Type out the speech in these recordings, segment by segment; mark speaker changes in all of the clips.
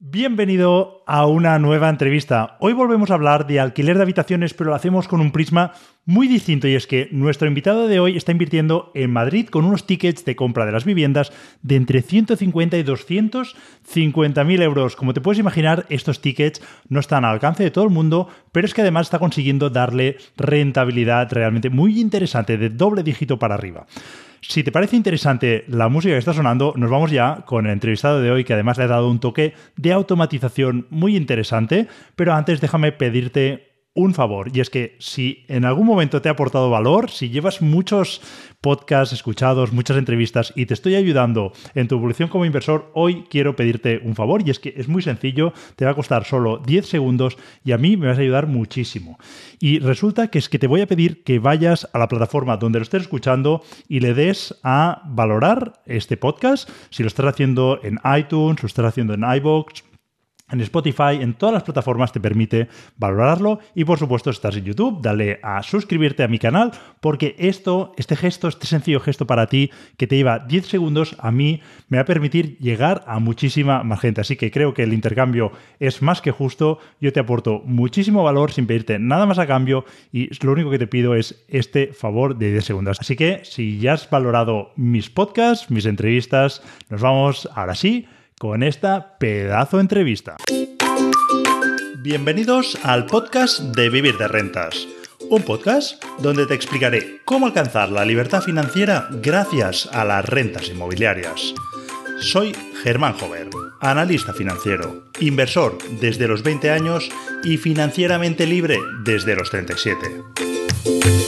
Speaker 1: Bienvenido a una nueva entrevista. Hoy volvemos a hablar de alquiler de habitaciones, pero lo hacemos con un prisma muy distinto y es que nuestro invitado de hoy está invirtiendo en Madrid con unos tickets de compra de las viviendas de entre 150 y 250 mil euros. Como te puedes imaginar, estos tickets no están al alcance de todo el mundo, pero es que además está consiguiendo darle rentabilidad realmente muy interesante de doble dígito para arriba. Si te parece interesante la música que está sonando, nos vamos ya con el entrevistado de hoy, que además le ha dado un toque de automatización muy interesante. Pero antes déjame pedirte un favor, y es que si en algún momento te ha aportado valor, si llevas muchos podcasts escuchados, muchas entrevistas y te estoy ayudando en tu evolución como inversor, hoy quiero pedirte un favor y es que es muy sencillo, te va a costar solo 10 segundos y a mí me vas a ayudar muchísimo. Y resulta que es que te voy a pedir que vayas a la plataforma donde lo estés escuchando y le des a valorar este podcast, si lo estás haciendo en iTunes, lo estás haciendo en iBox en Spotify, en todas las plataformas te permite valorarlo y por supuesto estás en YouTube, dale a suscribirte a mi canal porque esto, este gesto, este sencillo gesto para ti que te lleva 10 segundos a mí me va a permitir llegar a muchísima más gente. Así que creo que el intercambio es más que justo, yo te aporto muchísimo valor sin pedirte nada más a cambio y lo único que te pido es este favor de 10 segundos. Así que si ya has valorado mis podcasts, mis entrevistas, nos vamos ahora sí con esta pedazo entrevista. Bienvenidos al podcast de Vivir de Rentas, un podcast donde te explicaré cómo alcanzar la libertad financiera gracias a las rentas inmobiliarias. Soy Germán Jover, analista financiero, inversor desde los 20 años y financieramente libre desde los 37.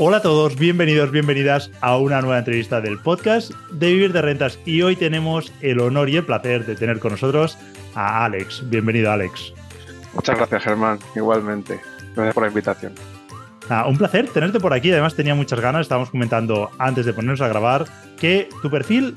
Speaker 1: Hola a todos, bienvenidos, bienvenidas a una nueva entrevista del podcast de Vivir de Rentas. Y hoy tenemos el honor y el placer de tener con nosotros a Alex. Bienvenido, Alex.
Speaker 2: Muchas gracias, Germán. Igualmente. Gracias por la invitación.
Speaker 1: un placer tenerte por aquí. Además, tenía muchas ganas. Estábamos comentando antes de ponernos a grabar que tu perfil,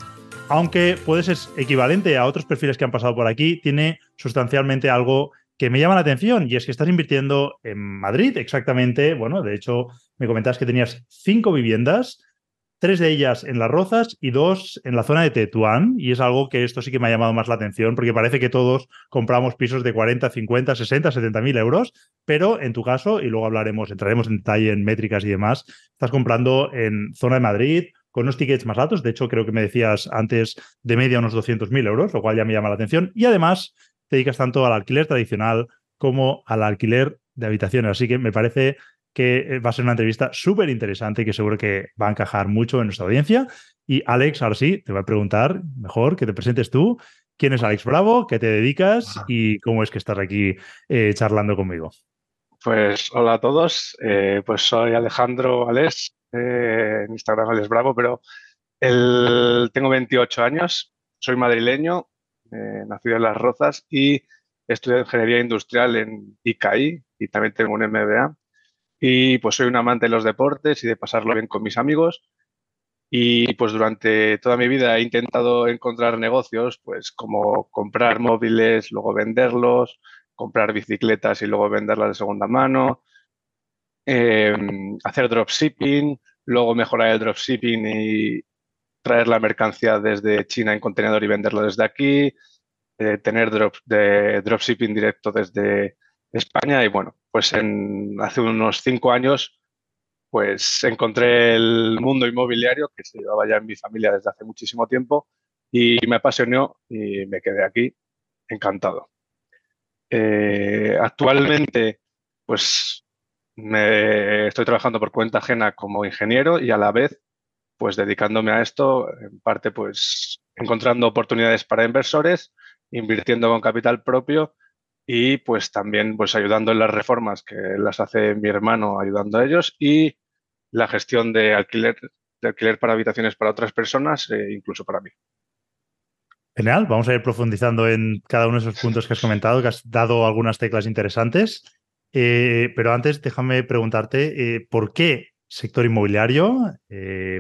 Speaker 1: aunque puede ser equivalente a otros perfiles que han pasado por aquí, tiene sustancialmente algo que me llama la atención y es que estás invirtiendo en Madrid, exactamente. Bueno, de hecho, me comentabas que tenías cinco viviendas, tres de ellas en Las Rozas y dos en la zona de Tetuán. Y es algo que esto sí que me ha llamado más la atención, porque parece que todos compramos pisos de 40, 50, 60, 70 mil euros, pero en tu caso, y luego hablaremos, entraremos en detalle en métricas y demás, estás comprando en zona de Madrid, con unos tickets más altos. De hecho, creo que me decías antes de media unos 200.000 euros, lo cual ya me llama la atención. Y además, te dedicas tanto al alquiler tradicional como al alquiler de habitaciones. Así que me parece que eh, va a ser una entrevista súper interesante y que seguro que va a encajar mucho en nuestra audiencia. Y Alex, ahora sí, te voy a preguntar mejor que te presentes tú. ¿Quién es Alex Bravo? ¿Qué te dedicas? ¿Y cómo es que estás aquí eh, charlando conmigo?
Speaker 2: Pues hola a todos. Eh, pues soy Alejandro Alex, en Instagram Alex Bravo, pero tengo 28 años, soy madrileño, nacido en Las Rozas y estudié Ingeniería Industrial en ICAI y también tengo un MBA. Y pues soy un amante de los deportes y de pasarlo bien con mis amigos. Y pues durante toda mi vida he intentado encontrar negocios, pues como comprar móviles, luego venderlos, comprar bicicletas y luego venderlas de segunda mano, em, hacer dropshipping, luego mejorar el dropshipping y, traer la mercancía desde China en contenedor y venderlo desde aquí, eh, tener drop, de dropshipping directo desde España y bueno, pues en, hace unos cinco años pues encontré el mundo inmobiliario que se llevaba ya en mi familia desde hace muchísimo tiempo y me apasionó y me quedé aquí encantado. Eh, actualmente pues me estoy trabajando por cuenta ajena como ingeniero y a la vez pues dedicándome a esto, en parte pues encontrando oportunidades para inversores, invirtiendo con capital propio y pues también pues ayudando en las reformas que las hace mi hermano ayudando a ellos y la gestión de alquiler, de alquiler para habitaciones para otras personas e incluso para mí.
Speaker 1: Genial, vamos a ir profundizando en cada uno de esos puntos que has comentado, que has dado algunas teclas interesantes. Eh, pero antes, déjame preguntarte, eh, ¿por qué sector inmobiliario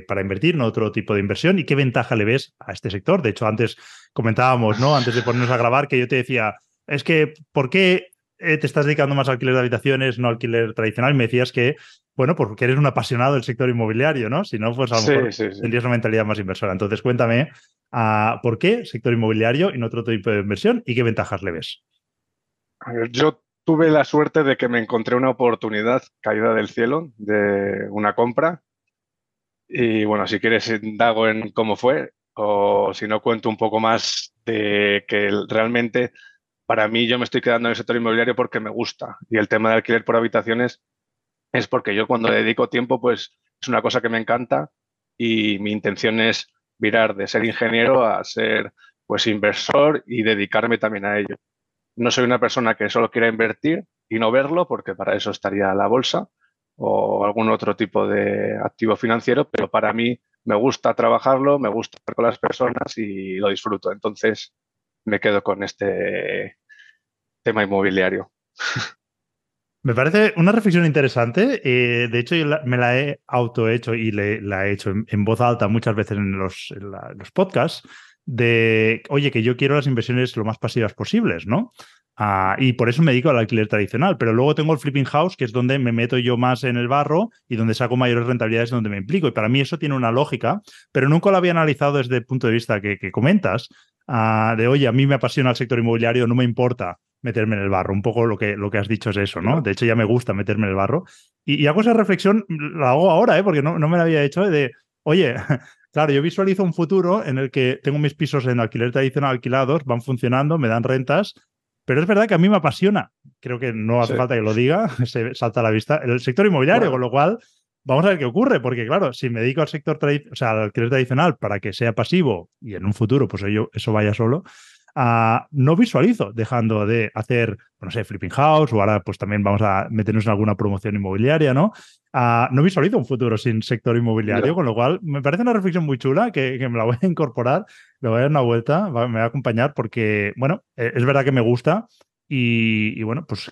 Speaker 1: para invertir, no otro tipo de inversión? ¿Y qué ventaja le ves a este sector? De hecho, antes comentábamos, ¿no? Antes de ponernos a grabar, que yo te decía, es que, ¿por qué te estás dedicando más a alquiler de habitaciones, no alquiler tradicional? Y me decías que, bueno, porque eres un apasionado del sector inmobiliario, ¿no? Si no, pues a lo mejor tendrías una mentalidad más inversora. Entonces, cuéntame, uh, ¿por qué sector inmobiliario y no otro tipo de inversión y qué ventajas le ves?
Speaker 2: A ver, yo tuve la suerte de que me encontré una oportunidad caída del cielo de una compra. Y bueno, si quieres indago en cómo fue o si no cuento un poco más de que realmente para mí yo me estoy quedando en el sector inmobiliario porque me gusta y el tema de alquiler por habitaciones es porque yo cuando dedico tiempo pues es una cosa que me encanta y mi intención es virar de ser ingeniero a ser pues inversor y dedicarme también a ello no soy una persona que solo quiera invertir y no verlo, porque para eso estaría la bolsa o algún otro tipo de activo financiero, pero para mí me gusta trabajarlo, me gusta estar con las personas y lo disfruto. Entonces me quedo con este tema inmobiliario.
Speaker 1: Me parece una reflexión interesante. Eh, de hecho, yo me la he autohecho y la he hecho en, voz alta muchas veces en los, en los podcasts de, oye, que yo quiero las inversiones lo más pasivas posibles, ¿no? Ah, y por eso me dedico al alquiler tradicional. Pero luego tengo el flipping house, que es donde me meto yo más en el barro y donde saco mayores rentabilidades donde me implico. Y para mí eso tiene una lógica, pero nunca lo había analizado desde el punto de vista que, comentas, ah, de, oye, a mí me apasiona el sector inmobiliario, no me importa meterme en el barro. Un poco lo que, lo que has dicho es eso, ¿no? De hecho, ya me gusta meterme en el barro. Y, hago esa reflexión, la hago ahora, ¿eh? porque no, no me la había hecho, de, oye, Claro, yo visualizo un futuro en el que tengo mis pisos en alquiler tradicional alquilados, van funcionando, me dan rentas, pero es verdad que a mí me apasiona, creo que no hace falta que lo diga, se salta a la vista, el sector inmobiliario, con lo cual vamos a ver qué ocurre, porque claro, si me dedico al sector, o sea, al alquiler tradicional para que sea pasivo y en un futuro pues eso vaya solo, no visualizo dejando de hacer, no sé, flipping house o ahora pues también vamos a meternos en alguna promoción inmobiliaria, ¿no? no visualizo un futuro sin sector inmobiliario, con lo cual me parece una reflexión muy chula que, me la voy a incorporar, le voy a dar una vuelta, me va a acompañar porque, bueno, e, es verdad que me gusta y, y bueno, pues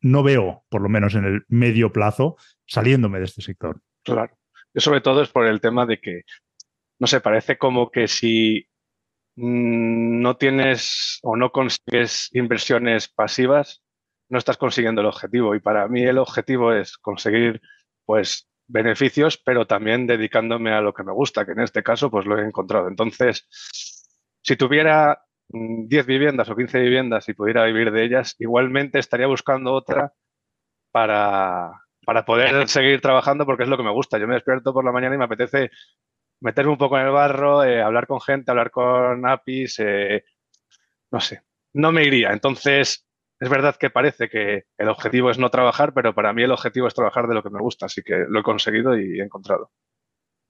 Speaker 1: no veo, por lo menos en el medio plazo, saliéndome de este sector.
Speaker 2: Claro. Yo sobre todo es por el tema de que, no sé, parece como que si no tienes o no consigues inversiones pasivas, no estás consiguiendo el objetivo. Y para mí el objetivo es conseguir pues beneficios, pero también dedicándome a lo que me gusta, que en este caso pues lo he encontrado. Entonces, si tuviera 10 mm, viviendas o 15 viviendas y pudiera vivir de ellas, igualmente estaría buscando otra para, para poder seguir trabajando porque es lo que me gusta. Yo me despierto por la mañana y me apetece meterme un poco en el barro, eh, hablar con gente, hablar con APIs, eh, no sé, no me iría. Entonces, es verdad que parece que el objetivo es no trabajar, pero para mí el objetivo es trabajar de lo que me gusta, así que lo he conseguido y he encontrado.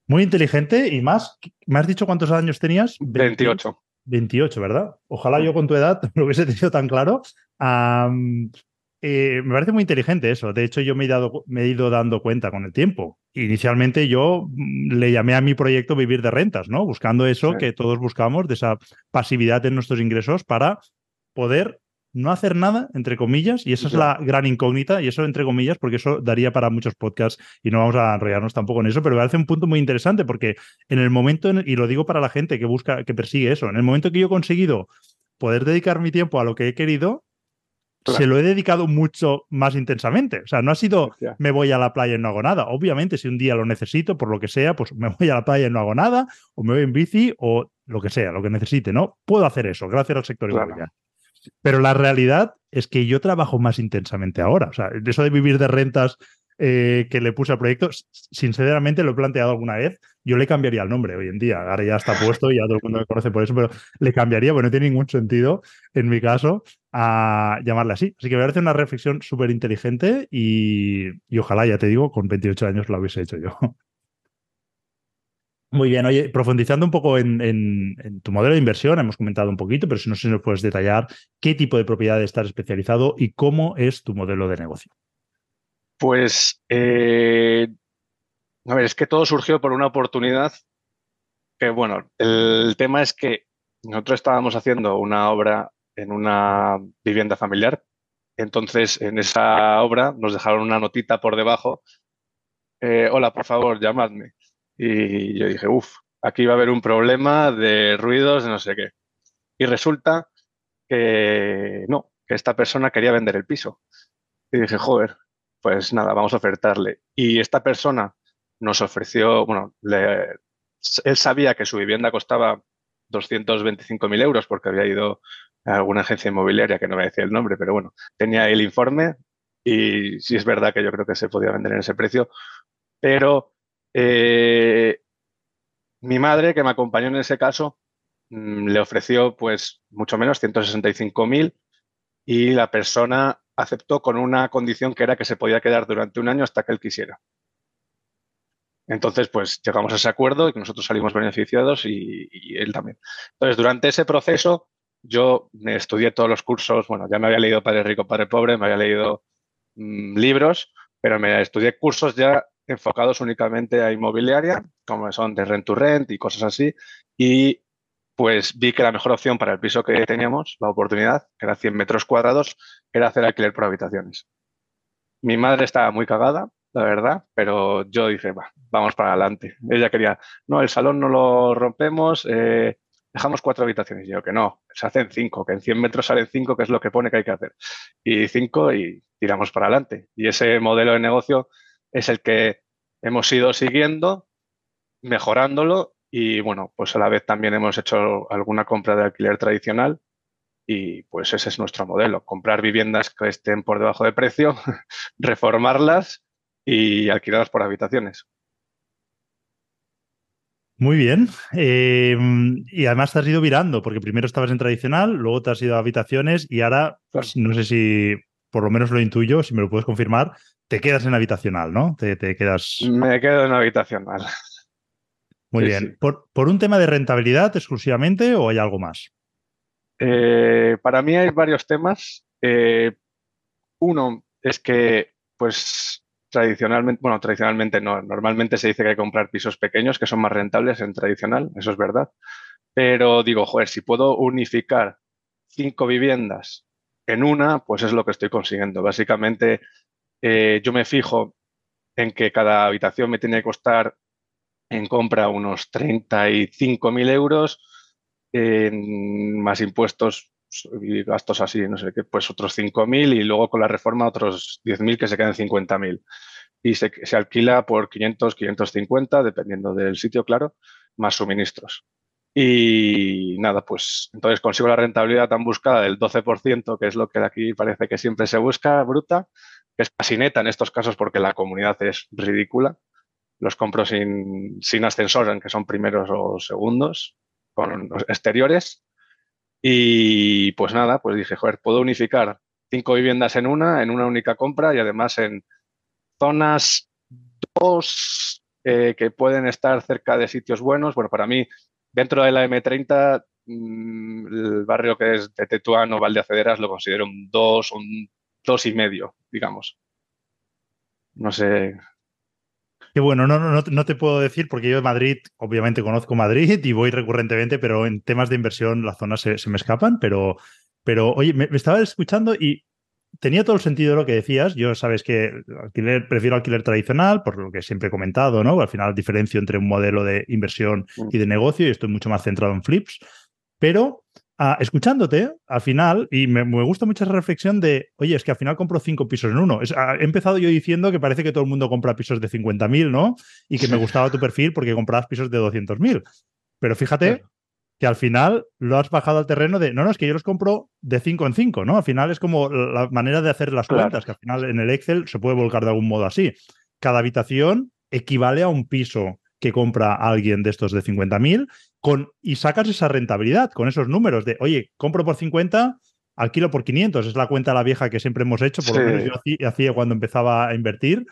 Speaker 1: Muy inteligente y más, ¿me has dicho cuántos años tenías?
Speaker 2: 28.
Speaker 1: 28, ¿verdad? Ojalá yo con tu edad lo hubiese tenido tan claro. Eh, me parece muy inteligente eso. De hecho, yo me he, dado, me he ido dando cuenta con el tiempo. Inicialmente yo mm, le llamé a mi proyecto Vivir de Rentas, ¿no? Buscando eso que todos buscamos, de esa pasividad en nuestros ingresos para poder no hacer nada, entre comillas, y esa es la gran incógnita, y eso entre comillas, porque eso daría para muchos podcasts y no vamos a enrollarnos tampoco en eso, pero me parece un punto muy interesante porque en el momento, y lo digo para la gente que busca, que persigue eso, en el momento que yo he conseguido poder dedicar mi tiempo a lo que he querido, se lo he dedicado mucho más intensamente. O sea, no ha sido me voy a la playa y no hago nada. Obviamente, si un día lo necesito, por lo que sea, pues me voy a la playa y no hago nada, o me voy en bici, o lo que sea, lo que necesite, ¿no? Puedo hacer eso, gracias al sector inmobiliario. Pero la realidad es que yo trabajo más intensamente ahora. O sea, eso de vivir de rentas eh, que le puse al proyecto, sinceramente lo he planteado alguna vez, yo le cambiaría el nombre hoy en día. Ahora ya está puesto y ya todo el mundo me conoce por eso, pero le cambiaría, porque no tiene ningún sentido, en mi caso, a llamarle así. Así que me parece una reflexión súper inteligente y, ojalá, ya te digo, con 28 años lo hubiese hecho yo. Muy bien, oye, profundizando un poco en, tu modelo de inversión, hemos comentado un poquito, pero si no sé si nos puedes detallar qué tipo de propiedad estás especializado y cómo es tu modelo de negocio.
Speaker 2: Pues, eh, a ver, es que todo surgió por una oportunidad que, bueno, el tema es que nosotros estábamos haciendo una obra en una vivienda familiar. Entonces, en esa obra nos dejaron una notita por debajo. Eh, Hola, por favor, llamadme. Y yo dije, uff, aquí va a haber un problema de ruidos, de no sé qué. Y resulta que no, que esta persona quería vender el piso. Y dije, joder, pues nada, vamos a ofertarle. Y esta persona nos ofreció, bueno, él sabía que su vivienda costaba 225.000 euros porque había ido a alguna agencia inmobiliaria que no me decía el nombre, pero bueno, tenía el informe y sí es verdad que yo creo que se podía vender en ese precio, pero eh, mi madre, que me acompañó en ese caso, mm, le ofreció pues mucho menos, 165.000 y la persona aceptó con una condición que era que se podía quedar durante un año hasta que él quisiera. Entonces, pues llegamos a ese acuerdo y nosotros salimos beneficiados y, él también. Entonces, durante ese proceso, yo estudié todos los cursos, bueno, ya me había leído Padre Rico, Padre Pobre, me había leído mm, libros, pero me estudié cursos ya enfocados únicamente a inmobiliaria, como son de rent to rent y cosas así, y pues vi que la mejor opción para el piso que teníamos, la oportunidad, que era 100 metros cuadrados, era hacer alquiler por habitaciones. Mi madre estaba muy cagada, la verdad, pero yo dije, vamos para adelante. Ella quería, no, el salón no lo rompemos, eh, dejamos cuatro habitaciones. Y yo que no, se hacen cinco, que en 100 metros salen cinco, que es lo que pone que hay que hacer. Y cinco y tiramos para adelante. Y ese modelo de negocio es el que hemos ido siguiendo, mejorándolo y bueno, pues a la vez también hemos hecho alguna compra de alquiler tradicional y pues ese es nuestro modelo, comprar viviendas que estén por debajo de precio, reformarlas y alquilarlas por habitaciones.
Speaker 1: Muy bien. Em, y además te has ido virando, porque primero estabas en tradicional, luego te has ido a habitaciones y ahora, no sé si por lo menos lo intuyo, si me lo puedes confirmar, te quedas en habitacional, ¿no? Te, quedas.
Speaker 2: Me quedo en habitacional.
Speaker 1: Muy bien. ¿Por, un tema de rentabilidad exclusivamente o hay algo más?
Speaker 2: Eh, para mí hay varios temas. Eh, uno es que, pues, tradicionalmente, bueno, tradicionalmente no, normalmente se dice que hay que comprar pisos pequeños que son más rentables en tradicional, eso es verdad. Pero digo, joder, si puedo unificar cinco viviendas en una, pues es lo que estoy consiguiendo. Básicamente, eh, yo me fijo en que cada habitación me tiene que costar en compra unos 35.000 euros, más impuestos y gastos así, no sé qué, pues otros 5.000 y luego con la reforma otros 10.000 que se quedan 50.000. Y se, se, alquila por 500, 550, dependiendo del sitio, claro, más suministros. Y nada, pues entonces consigo la rentabilidad tan buscada del 12%, que es lo que aquí parece que siempre se busca, bruta, que es casi neta en estos casos porque la comunidad es ridícula. Los compro sin, sin ascensor, aunque son primeros o segundos, con exteriores. Y pues nada, pues dije, joder, puedo unificar cinco viviendas en una, en una única compra y además en zonas dos eh, que pueden estar cerca de sitios buenos. Bueno, para mí, dentro de la M30, mm, el barrio que es de Tetuán o Valdeacederas lo considero un dos, un dos y medio, digamos. No sé.
Speaker 1: Qué bueno, no, no, no te puedo decir porque yo de Madrid, obviamente conozco Madrid y voy recurrentemente, pero en temas de inversión las zonas se, me escapan, pero, pero oye, me, estaba escuchando y tenía todo el sentido lo que decías. Yo sabes que alquiler, prefiero alquiler tradicional, por lo que siempre he comentado, ¿no? Al final diferencio entre un modelo de inversión mm. y de negocio y estoy mucho más centrado en flips. Pero Ah, escuchándote, al final, y me, gusta mucho esa reflexión de, oye, es que al final compro cinco pisos en uno. Ah, he empezado yo diciendo que parece que todo el mundo compra pisos de 50.000, ¿no? Y que me gustaba tu perfil porque comprabas pisos de 200.000. Pero fíjate que al final lo has bajado al terreno de, no, no, es que yo los compro de 5 en 5, ¿no? Al final es como la manera de hacer las cuentas, que al final en el Excel se puede volcar de algún modo así. Cada habitación equivale a un piso que compra alguien de estos de 50.000 y sacas esa rentabilidad con esos números de, oye, compro por 50, alquilo por 500. Es la cuenta la vieja que siempre hemos hecho, por lo menos yo hacía cuando empezaba a invertir.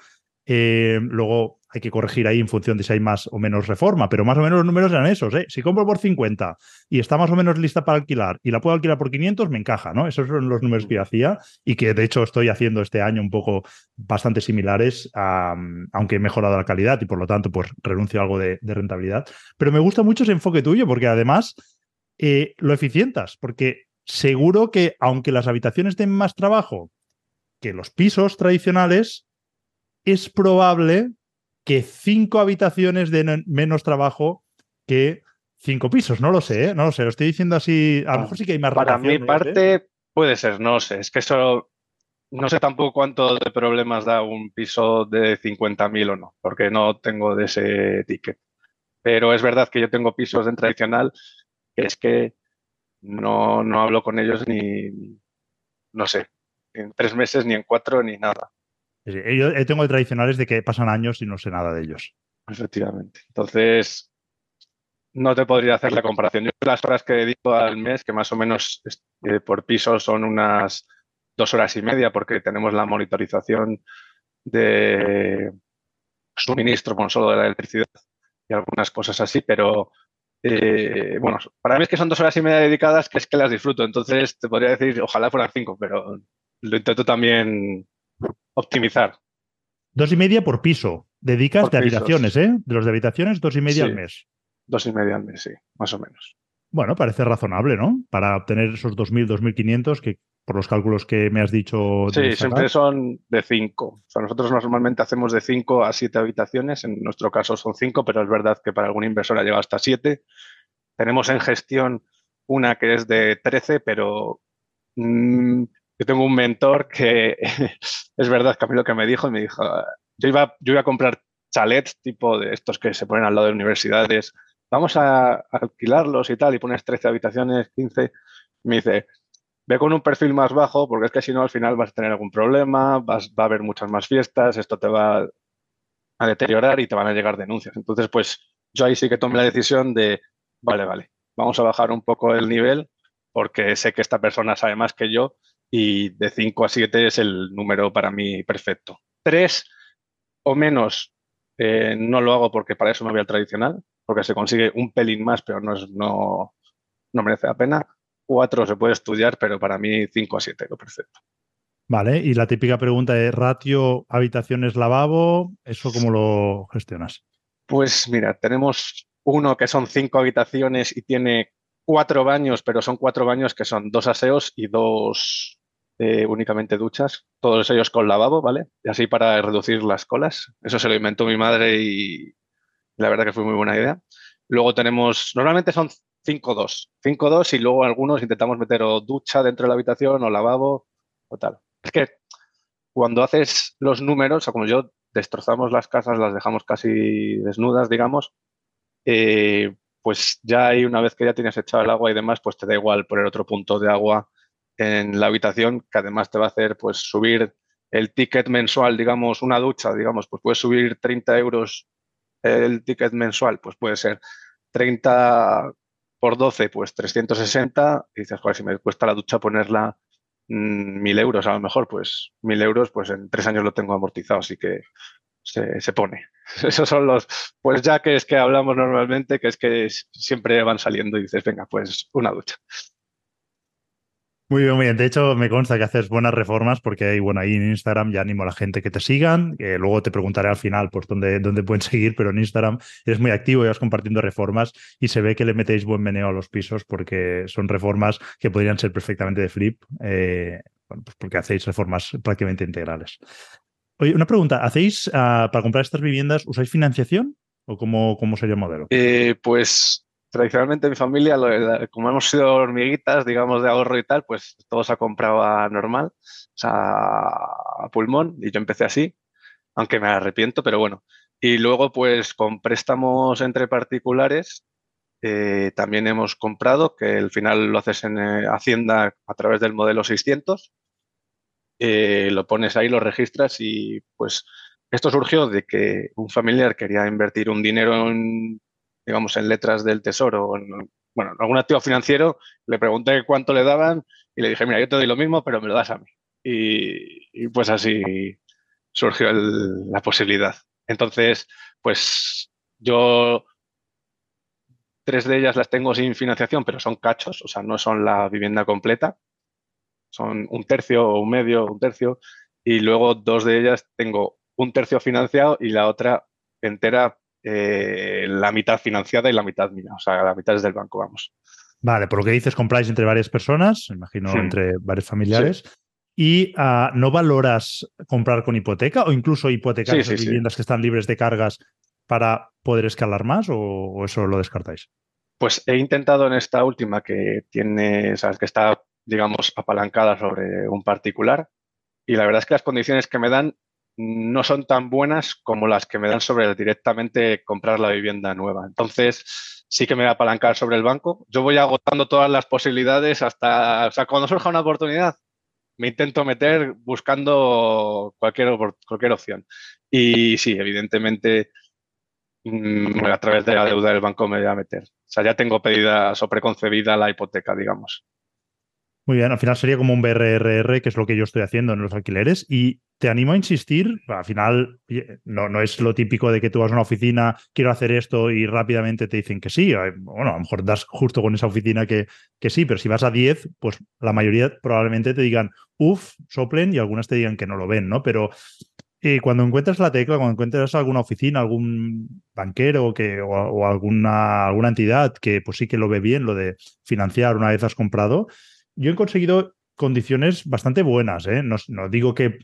Speaker 1: Eh, luego hay que corregir ahí en función de si hay más o menos reforma, pero más o menos los números eran esos. ¿eh? Si compro por 50 y está más o menos lista para alquilar y la puedo alquilar por 500, me encaja, ¿no? Esos son los números que yo hacía y que de hecho estoy haciendo este año un poco bastante similares, aunque he mejorado la calidad y por lo tanto pues renuncio a algo de, de rentabilidad. Pero me gusta mucho ese enfoque tuyo porque además eh, lo eficientas, porque seguro que aunque las habitaciones den más trabajo que los pisos tradicionales, es probable que cinco habitaciones den menos trabajo que cinco pisos. No lo sé, ¿eh? no lo sé. Lo estoy diciendo así. A lo mejor sí que hay más
Speaker 2: Para mi parte, puede ser, no sé. Es que eso. No sé tampoco cuánto de problemas da un piso de 50.000 o no, porque no tengo de ese ticket. Pero es verdad que yo tengo pisos en tradicional que es que no, no hablo con ellos ni, no sé, en tres meses, ni en cuatro, ni nada.
Speaker 1: Yo tengo tradicionales de que pasan años y no sé nada de ellos.
Speaker 2: Efectivamente. Entonces, no te podría hacer la comparación. Yo las horas que dedico al mes, que más o menos eh, por piso son unas dos horas y media, porque tenemos la monitorización de suministro con solo de la electricidad y algunas cosas así, pero eh, bueno, para mí es que son dos horas y media dedicadas que es que las disfruto. Entonces te podría decir, ojalá fueran cinco, pero lo intento también optimizar.
Speaker 1: Dos y media por piso. Dedicas de habitaciones, ¿eh? De los de habitaciones, dos y media al mes.
Speaker 2: Dos y media al mes, sí, más o menos.
Speaker 1: Bueno, parece razonable, ¿no? Para obtener esos 2.000, 2.500 que por los cálculos que me has dicho.
Speaker 2: Sí, siempre son de cinco. O sea, nosotros normalmente hacemos de cinco a siete habitaciones. En nuestro caso son cinco, pero es verdad que para algún inversor ha llegado hasta siete. Tenemos en gestión una que es de 13, pero mm, yo tengo un mentor que es verdad que a mí lo que me dijo, me dijo, yo iba, yo iba a comprar chalets tipo de estos que se ponen al lado de universidades, vamos a, alquilarlos y tal, y pones 13 habitaciones, 15. Me dice, ve con un perfil más bajo, porque es que si no al final vas a tener algún problema, vas, va a haber muchas más fiestas, esto te va a deteriorar y te van a llegar denuncias. Entonces, pues yo ahí sí que tomé la decisión de, vale, vale, vamos a bajar un poco el nivel, porque sé que esta persona sabe más que yo y de 5 a 7 es el número para mí perfecto. 3 o menos eh, no lo hago porque para eso me voy al tradicional, porque se consigue un pelín más, pero no, es, no, no merece la pena. 4 se puede estudiar, pero para mí 5 a 7 lo perfecto.
Speaker 1: Vale, y la típica pregunta es ratio habitaciones lavabo, ¿eso cómo lo gestionas?
Speaker 2: Pues mira, tenemos uno que son cinco habitaciones y tiene cuatro baños, pero son cuatro baños que son dos aseos y dos eh, únicamente duchas, todos ellos con lavabo, ¿vale? Y así para reducir las colas. Eso se lo inventó mi madre y la verdad que fue muy buena idea. Luego tenemos, normalmente son 5-2, 5-2 y luego algunos intentamos meter o ducha dentro de la habitación o lavabo o tal. Es que cuando haces los números, o como yo, destrozamos las casas, las dejamos casi desnudas, digamos, eh, pues ya ahí una vez que ya tienes echado el agua y demás, pues te da igual poner otro punto de agua en la habitación, que además te va a hacer pues subir el ticket mensual, digamos, una ducha, digamos, pues puedes subir 30 euros el ticket mensual, pues puede ser 30 por 12, pues 360, y dices, joder, si me cuesta la ducha ponerla mm, mil euros a lo mejor, pues mil euros, pues en tres años lo tengo amortizado, así que se, se, pone. Esos son los, pues ya que es que hablamos normalmente, que es que siempre van saliendo y dices, venga, pues una ducha.
Speaker 1: Muy bien, muy bien. De hecho, me consta que haces buenas reformas porque bueno, ahí en Instagram ya animo a la gente que te sigan. Luego te preguntaré al final pues dónde, dónde pueden seguir, pero en Instagram eres muy activo y vas compartiendo reformas y se ve que le metéis buen meneo a los pisos porque son reformas que podrían ser perfectamente de flip, eh, pues porque hacéis reformas prácticamente integrales. Oye, una pregunta, ¿hacéis uh, para comprar estas viviendas, usáis financiación o cómo, cómo sería el modelo?
Speaker 2: Eh, pues tradicionalmente mi familia, como hemos sido hormiguitas, digamos, de ahorro y tal, pues todo se ha comprado a normal, o sea, a pulmón, y yo empecé así, aunque me arrepiento, pero bueno. Y luego, pues con préstamos entre particulares, eh, también hemos comprado, que al final lo haces en eh, Hacienda a través del modelo 600, eh, lo pones ahí, lo registras y pues esto surgió de que un familiar quería invertir un dinero en digamos, en letras del tesoro en, bueno, algún activo financiero, le pregunté cuánto le daban y le dije, mira, yo te doy lo mismo, pero me lo das a mí. Y, pues así surgió la posibilidad. Entonces, pues yo tres de ellas las tengo sin financiación, pero son cachos, o sea, no son la vivienda completa. Son un tercio o un medio, un tercio. Y luego dos de ellas tengo un tercio financiado y la otra entera eh, la mitad financiada y la mitad mía, o sea, la mitad es del banco, vamos.
Speaker 1: Vale, por lo que dices, compráis entre varias personas, imagino entre varios familiares. ¿Y ah, no valoras comprar con hipoteca o incluso hipotecar viviendas que están libres de cargas para poder escalar más o, eso lo descartáis?
Speaker 2: Pues he intentado en esta última que tiene, sabes, que está, digamos, apalancada sobre un particular y la verdad es que las condiciones que me dan no son tan buenas como las que me dan sobre directamente comprar la vivienda nueva. Entonces, sí que me voy a apalancar sobre el banco. Yo voy agotando todas las posibilidades hasta, o sea, cuando surja una oportunidad, me intento meter buscando cualquier, cualquier opción. Y sí, evidentemente, mm, a través de la deuda del banco me voy a meter. O sea, ya tengo pedida o preconcebida la hipoteca, digamos.
Speaker 1: Muy bien, al final sería como un BRRR, que es lo que yo estoy haciendo en los alquileres. Y te animo a insistir, al final no, no es lo típico de que tú vas a una oficina, quiero hacer esto y rápidamente te dicen que sí. Bueno, a lo mejor das justo con esa oficina que, que sí, pero si vas a 10, pues la mayoría probablemente te digan, uff, soplen y algunas te digan que no lo ven, ¿no? Pero eh, cuando encuentras la tecla, cuando encuentras alguna oficina, algún banquero que, o, o, alguna, alguna entidad que pues sí que lo ve bien, lo de financiar una vez has comprado, yo he conseguido condiciones bastante buenas. ¿eh? No, digo que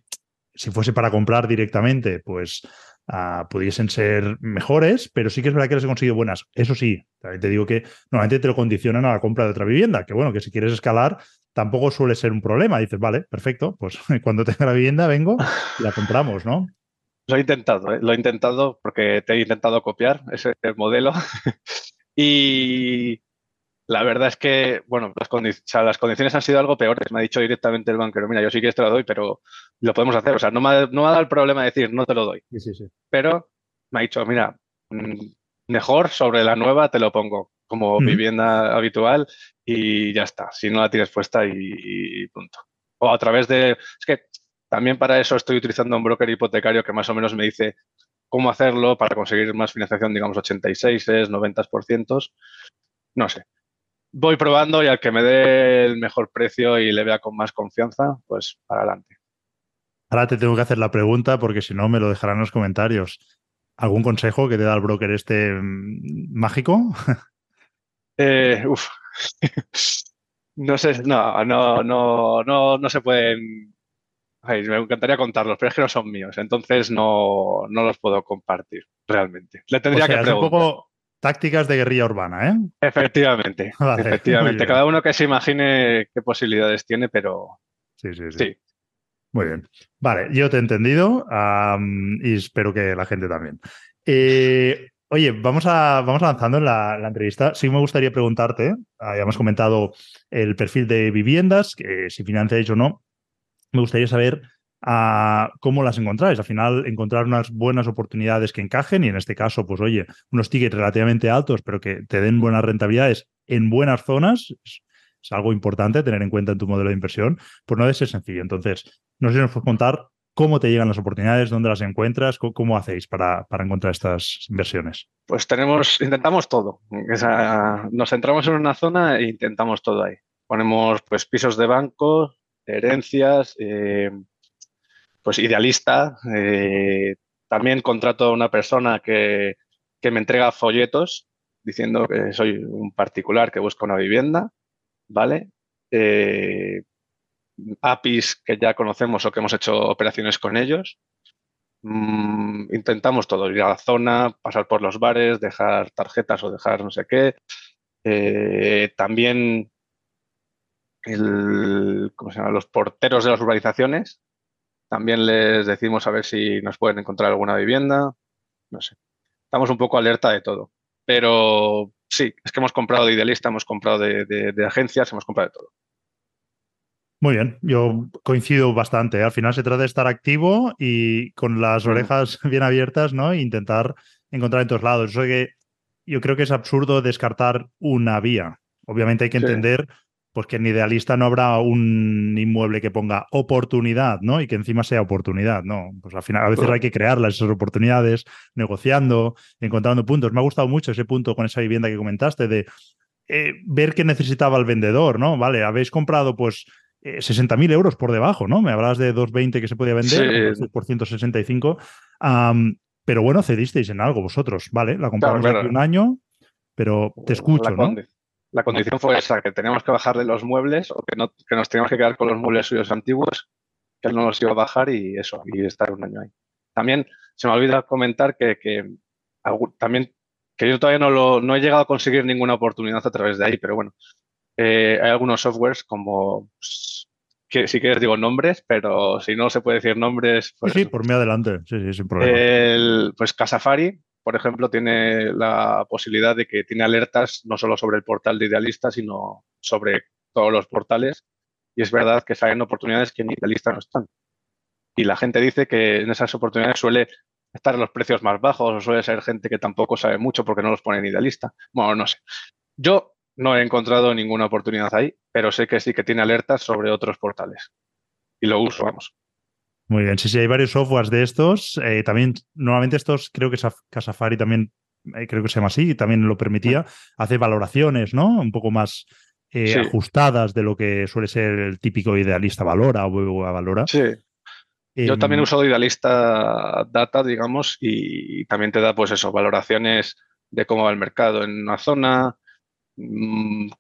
Speaker 1: si fuese para comprar directamente, pues uh, pudiesen ser mejores, pero sí que es verdad que las he conseguido buenas. Eso sí, te digo que normalmente te lo condicionan a la compra de otra vivienda, que bueno, que si quieres escalar tampoco suele ser un problema. Dices, vale, perfecto, pues cuando tenga la vivienda vengo y la compramos, ¿no?
Speaker 2: Lo he intentado, ¿eh? lo he intentado porque te he intentado copiar ese modelo y la verdad es que, bueno, las, las, condiciones han sido algo peores. Me ha dicho directamente el banquero, mira, yo sí que te lo doy, pero lo podemos hacer. O sea, no me, ha, no dado el problema de decir, no te lo doy.
Speaker 1: Sí, sí, sí.
Speaker 2: Pero me ha dicho, mira, mm, mejor sobre la nueva te lo pongo como vivienda habitual y ya está. Si no la tienes puesta y, punto. O a través de... Es que también para eso estoy utilizando un broker hipotecario que más o menos me dice cómo hacerlo para conseguir más financiación, digamos 86, 90%. No sé voy probando y al que me dé el mejor precio y le vea con más confianza, pues para adelante.
Speaker 1: Ahora te tengo que hacer la pregunta porque si no me lo dejarán en los comentarios. ¿Algún consejo que te da el broker este mm, mágico?
Speaker 2: Eh, uf. no sé, no, no, no, no, no se pueden. me encantaría contarlos, pero es que no son míos, entonces no, no los puedo compartir realmente. Le tendría que preguntar.
Speaker 1: Tácticas de guerrilla urbana, ¿eh?
Speaker 2: Efectivamente. efectivamente. Cada uno que se imagine qué posibilidades tiene, pero.
Speaker 1: Sí, sí, sí. Muy bien. Vale, yo te he entendido y espero que la gente también. Eh, oye, vamos, a, vamos avanzando en la, entrevista. Sí me gustaría preguntarte, ah, ya hemos comentado el perfil de viviendas, que si financiáis o no. Me gustaría saber a cómo las encontráis. Al final, encontrar unas buenas oportunidades que encajen y en este caso, pues oye, unos tickets relativamente altos, pero que te den buenas rentabilidades en buenas zonas, es, algo importante tener en cuenta en tu modelo de inversión, pues no debe ser sencillo. Entonces, no sé si nos puedes contar cómo te llegan las oportunidades, dónde las encuentras, cómo, hacéis para, para, encontrar estas inversiones.
Speaker 2: Pues tenemos, intentamos todo. nos centramos en una zona e intentamos todo ahí. Ponemos pues pisos de banco, herencias, eh, pues idealista. Eh, también contrato a una persona que, me entrega folletos diciendo que soy un particular que busca una vivienda, ¿vale? Eh, APIs que ya conocemos o que hemos hecho operaciones con ellos. Mm, intentamos todo, ir a la zona, pasar por los bares, dejar tarjetas o dejar no sé qué. Eh, también el, ¿cómo se llama? los porteros de las urbanizaciones también les decimos a ver si nos pueden encontrar alguna vivienda. No sé. Estamos un poco alerta de todo. Pero sí, es que hemos comprado de idealista, hemos comprado de, agencias, hemos comprado de todo.
Speaker 1: Muy bien, yo coincido bastante. Al final se trata de estar activo y con las orejas bien abiertas, ¿no? E intentar encontrar en todos lados. Eso que yo creo que es absurdo descartar una vía. Obviamente hay que entender pues que en idealista no habrá un inmueble que ponga oportunidad, ¿no? Y que encima sea oportunidad, ¿no? Pues al final, a veces hay que crearlas, esas oportunidades, negociando, encontrando puntos. Me ha gustado mucho ese punto con esa vivienda que comentaste de eh, ver qué necesitaba el vendedor, ¿no? Vale, habéis comprado pues eh, 60.000 euros por debajo, ¿no? Me hablabas de 220 que se podía vender, por 165. pero bueno, cedisteis en algo vosotros, ¿vale? La compramos hace un año, pero te escucho, ¿no?
Speaker 2: La condición fue esa, que teníamos que bajarle los muebles o que, no, que nos teníamos que quedar con los muebles suyos antiguos, que él no los iba a bajar y eso, y estar un año ahí. También se me olvida comentar que, que también que yo todavía no, lo, no he llegado a conseguir ninguna oportunidad a través de ahí, pero bueno, eh, hay algunos softwares como, pues, que si quieres digo nombres, pero si no se puede decir nombres...
Speaker 1: Pues, sí, sí, por mí adelante, sí, sí, sin problema.
Speaker 2: El, pues Casafari, por ejemplo, tiene la posibilidad de que tiene alertas no solo sobre el portal de Idealista, sino sobre todos los portales. Y es verdad que salen oportunidades que en Idealista no están. Y la gente dice que en esas oportunidades suele estar los precios más bajos o suele ser gente que tampoco sabe mucho porque no los pone en Idealista. Bueno, no sé. Yo no he encontrado ninguna oportunidad ahí, pero sé que sí que tiene alertas sobre otros portales. Y lo uso, vamos.
Speaker 1: Muy bien, sí, sí, hay varios softwares de estos. Eh, también, normalmente estos, creo que Casafari también, eh, creo que se llama así, también lo permitía, hace valoraciones, ¿no? Un poco más eh, ajustadas de lo que suele ser el típico idealista valora o valora.
Speaker 2: Sí. Yo también he em, usado idealista data, digamos, y también te da, pues eso, valoraciones de cómo va el mercado en una zona,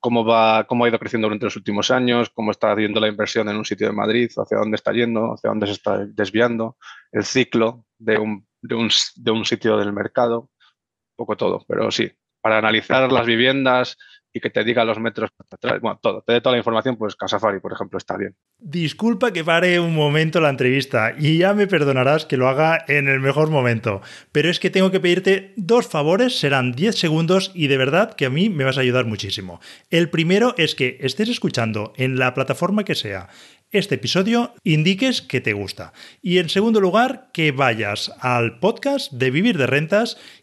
Speaker 2: cómo va, cómo ha ido creciendo durante los últimos años, cómo está haciendo la inversión en un sitio de Madrid, hacia dónde está yendo, hacia dónde se está desviando, el ciclo de un, de un, de un sitio del mercado, un poco todo. Pero sí, para analizar las viviendas, y que te diga los metros, bueno, todo, te dé toda la información, pues Casafari, por ejemplo, está bien.
Speaker 1: Disculpa que pare un momento la entrevista y ya me perdonarás que lo haga en el mejor momento, pero es que tengo que pedirte dos favores, serán 10 segundos y de verdad que a mí me vas a ayudar muchísimo. El primero es que estés escuchando en la plataforma que sea este episodio, indiques que te gusta. Y en segundo lugar, que vayas al podcast de Vivir de Rentas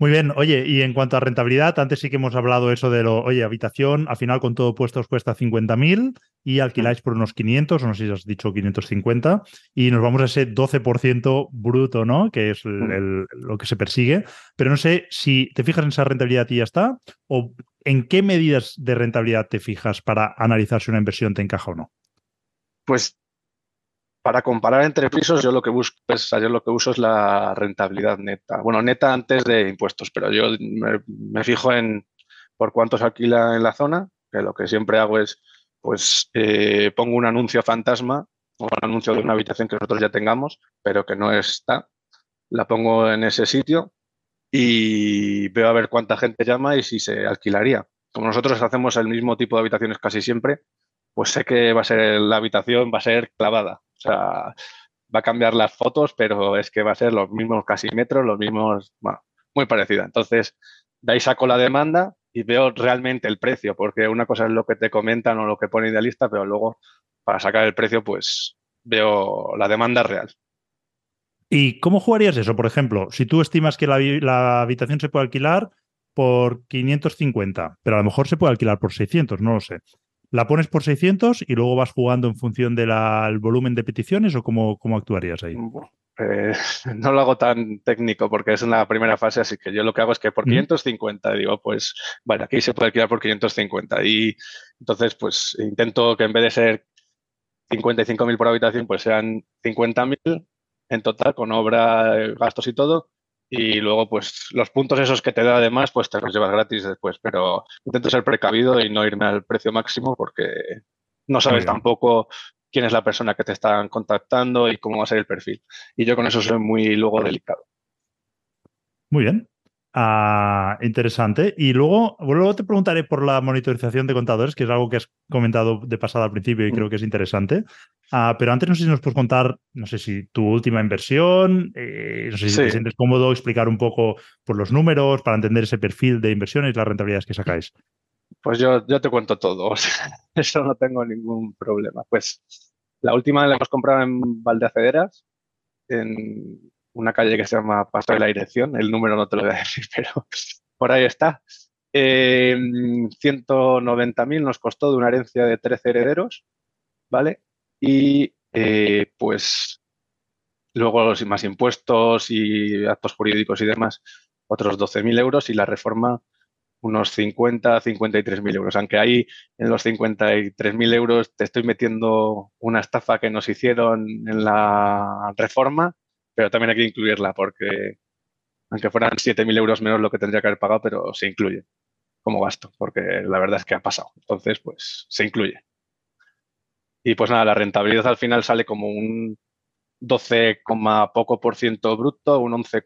Speaker 1: Muy bien, oye, y en cuanto a rentabilidad, antes sí que hemos hablado eso de lo, oye, habitación, al final con todo puesto os cuesta 50.000 y alquiláis por unos 500, o no sé si has dicho 550, y nos vamos a ese 12% bruto, ¿no? Que es lo que se persigue. Pero no sé si te fijas en esa rentabilidad y ya está, o en qué medidas de rentabilidad te fijas para analizar si una inversión te encaja o no.
Speaker 2: Pues para comparar entre pisos, yo lo que busco es, yo lo que uso es la rentabilidad neta. Bueno, neta antes de impuestos, pero yo me, fijo en por cuánto se alquila en la zona, que lo que siempre hago es, pues, eh, pongo un anuncio fantasma o un anuncio de una habitación que nosotros ya tengamos, pero que no está. La pongo en ese sitio y veo a ver cuánta gente llama y si se alquilaría. Como nosotros hacemos el mismo tipo de habitaciones casi siempre, pues sé que va a ser la habitación, va a ser clavada. O sea, va a cambiar las fotos, pero es que va a ser los mismos casi metros, los mismos, bueno, muy parecida. Entonces, de ahí saco la demanda y veo realmente el precio, porque una cosa es lo que te comentan o lo que pone idealista, pero luego para sacar el precio, pues veo la demanda real.
Speaker 1: ¿Y cómo jugarías eso? Por ejemplo, si tú estimas que la, la, habitación se puede alquilar por 550, pero a lo mejor se puede alquilar por 600, no lo sé. ¿La pones por 600 y luego vas jugando en función del volumen de peticiones o cómo, cómo actuarías ahí?
Speaker 2: Eh, no lo hago tan técnico porque es una primera fase, así que yo lo que hago es que por 550 digo, pues, vale, aquí se puede alquilar por 550 y entonces pues intento que en vez de ser 55.000 por habitación, pues sean 50.000 en total con obra, gastos y todo y luego pues los puntos esos que te da además pues te los llevas gratis después, pero intento ser precavido y no irme al precio máximo porque no sabes tampoco quién es la persona que te están contactando y cómo va a ser el perfil. Y yo con eso soy muy luego delicado.
Speaker 1: Muy bien. Ah, interesante. Y luego, luego te preguntaré por la monitorización de contadores, que es algo que has comentado de pasada al principio y mm. creo que es interesante. Ah, pero antes no sé si nos puedes contar, no sé si tu última inversión, eh, no sé si te sientes cómodo explicar un poco por los números para entender ese perfil de inversiones y las rentabilidades que sacáis.
Speaker 2: Pues yo, yo te cuento todo, eso no tengo ningún problema. Pues la última la hemos comprado en Valdeacederas, en una calle que se llama Paso de la Dirección, el número no te lo voy a decir, pero por ahí está. Eh, 190.000 nos costó de una herencia de 13 herederos, ¿vale? Y eh, pues luego más impuestos y actos jurídicos y demás, otros 12.000 euros y la reforma unos 50, 53.000 euros. Aunque ahí en los 53.000 euros te estoy metiendo una estafa que nos hicieron en la reforma, pero también hay que incluirla porque aunque fueran 7.000 euros menos lo que tendría que haber pagado, pero se incluye como gasto, porque la verdad es que ha pasado. Entonces, pues se incluye. Y pues nada, la rentabilidad al final sale como un 12, poco por ciento bruto, un 11,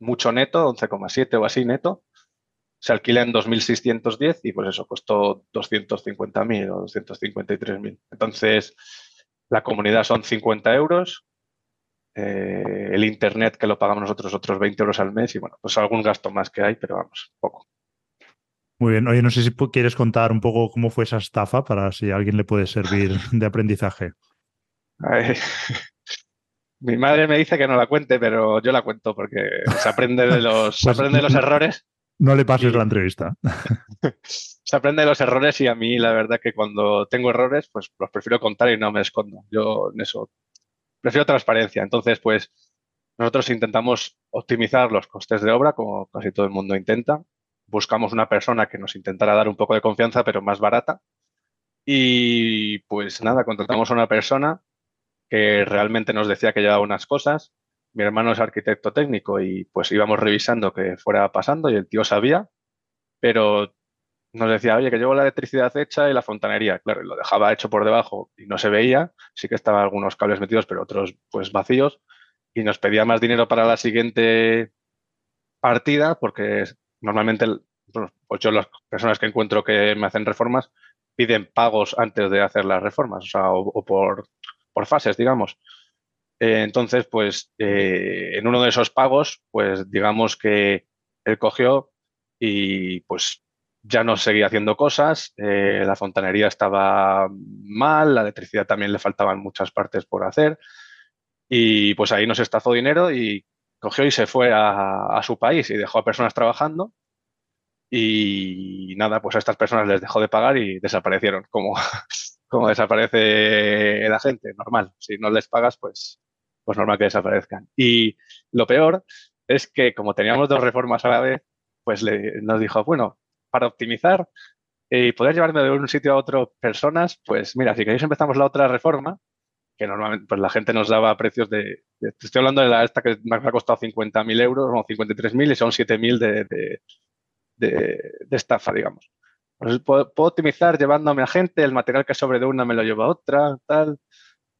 Speaker 2: mucho neto, 11,7 o así neto. Se alquila en 2.610 y pues eso costó 250.000 o 253.000. Entonces, la comunidad son 50 euros, eh, el internet que lo pagamos nosotros otros 20 euros al mes y bueno, pues algún gasto más que hay, pero vamos, poco.
Speaker 1: Muy bien. Oye, no sé si quieres contar un poco cómo fue esa estafa para si a alguien le puede servir de aprendizaje.
Speaker 2: Mi madre me dice que no la cuente, pero yo la cuento porque se aprende de los, pues aprende los errores.
Speaker 1: No le pases la entrevista.
Speaker 2: se aprende de los errores y a mí la verdad que cuando tengo errores, pues los prefiero contar y no me escondo. Yo en eso prefiero transparencia. Entonces, pues nosotros intentamos optimizar los costes de obra, como casi todo el mundo intenta. Buscamos una persona que nos intentara dar un poco de confianza, pero más barata. Y pues nada, contratamos a una persona que realmente nos decía que llevaba unas cosas. Mi hermano es arquitecto técnico y pues íbamos revisando que fuera pasando y el tío sabía, pero nos decía, oye, que llevo la electricidad hecha y la fontanería. Claro, lo dejaba hecho por debajo y no se veía. Sí que estaban algunos cables metidos, pero otros pues vacíos. Y nos pedía más dinero para la siguiente partida, porque normalmente pues yo las personas que encuentro que me hacen reformas piden pagos antes de hacer las reformas, o por por fases, digamos. Eh, entonces, pues eh, en uno de esos pagos, pues digamos que él cogió y pues ya no seguía haciendo cosas, eh, la fontanería estaba mal, la electricidad también le faltaban muchas partes por hacer y pues ahí nos estafó dinero y cogió y se fue a, su país y dejó a personas trabajando y nada, pues a estas personas les dejó de pagar y desaparecieron, como, como desaparece la gente, normal. Si no les pagas, pues, pues normal que desaparezcan. Y lo peor es que como teníamos dos reformas a la vez, pues le, nos dijo, bueno, para optimizar y poder llevarme de un sitio a otro personas, pues mira, si queréis empezamos la otra reforma, normalmente pues la gente nos daba precios de, estoy hablando de la esta que me ha costado 50.000 euros o 53.000 y son 7.000 de, de, de estafa, digamos. Pues puedo, optimizar llevándome a gente, el material que sobre de una me lo lleva a otra, tal.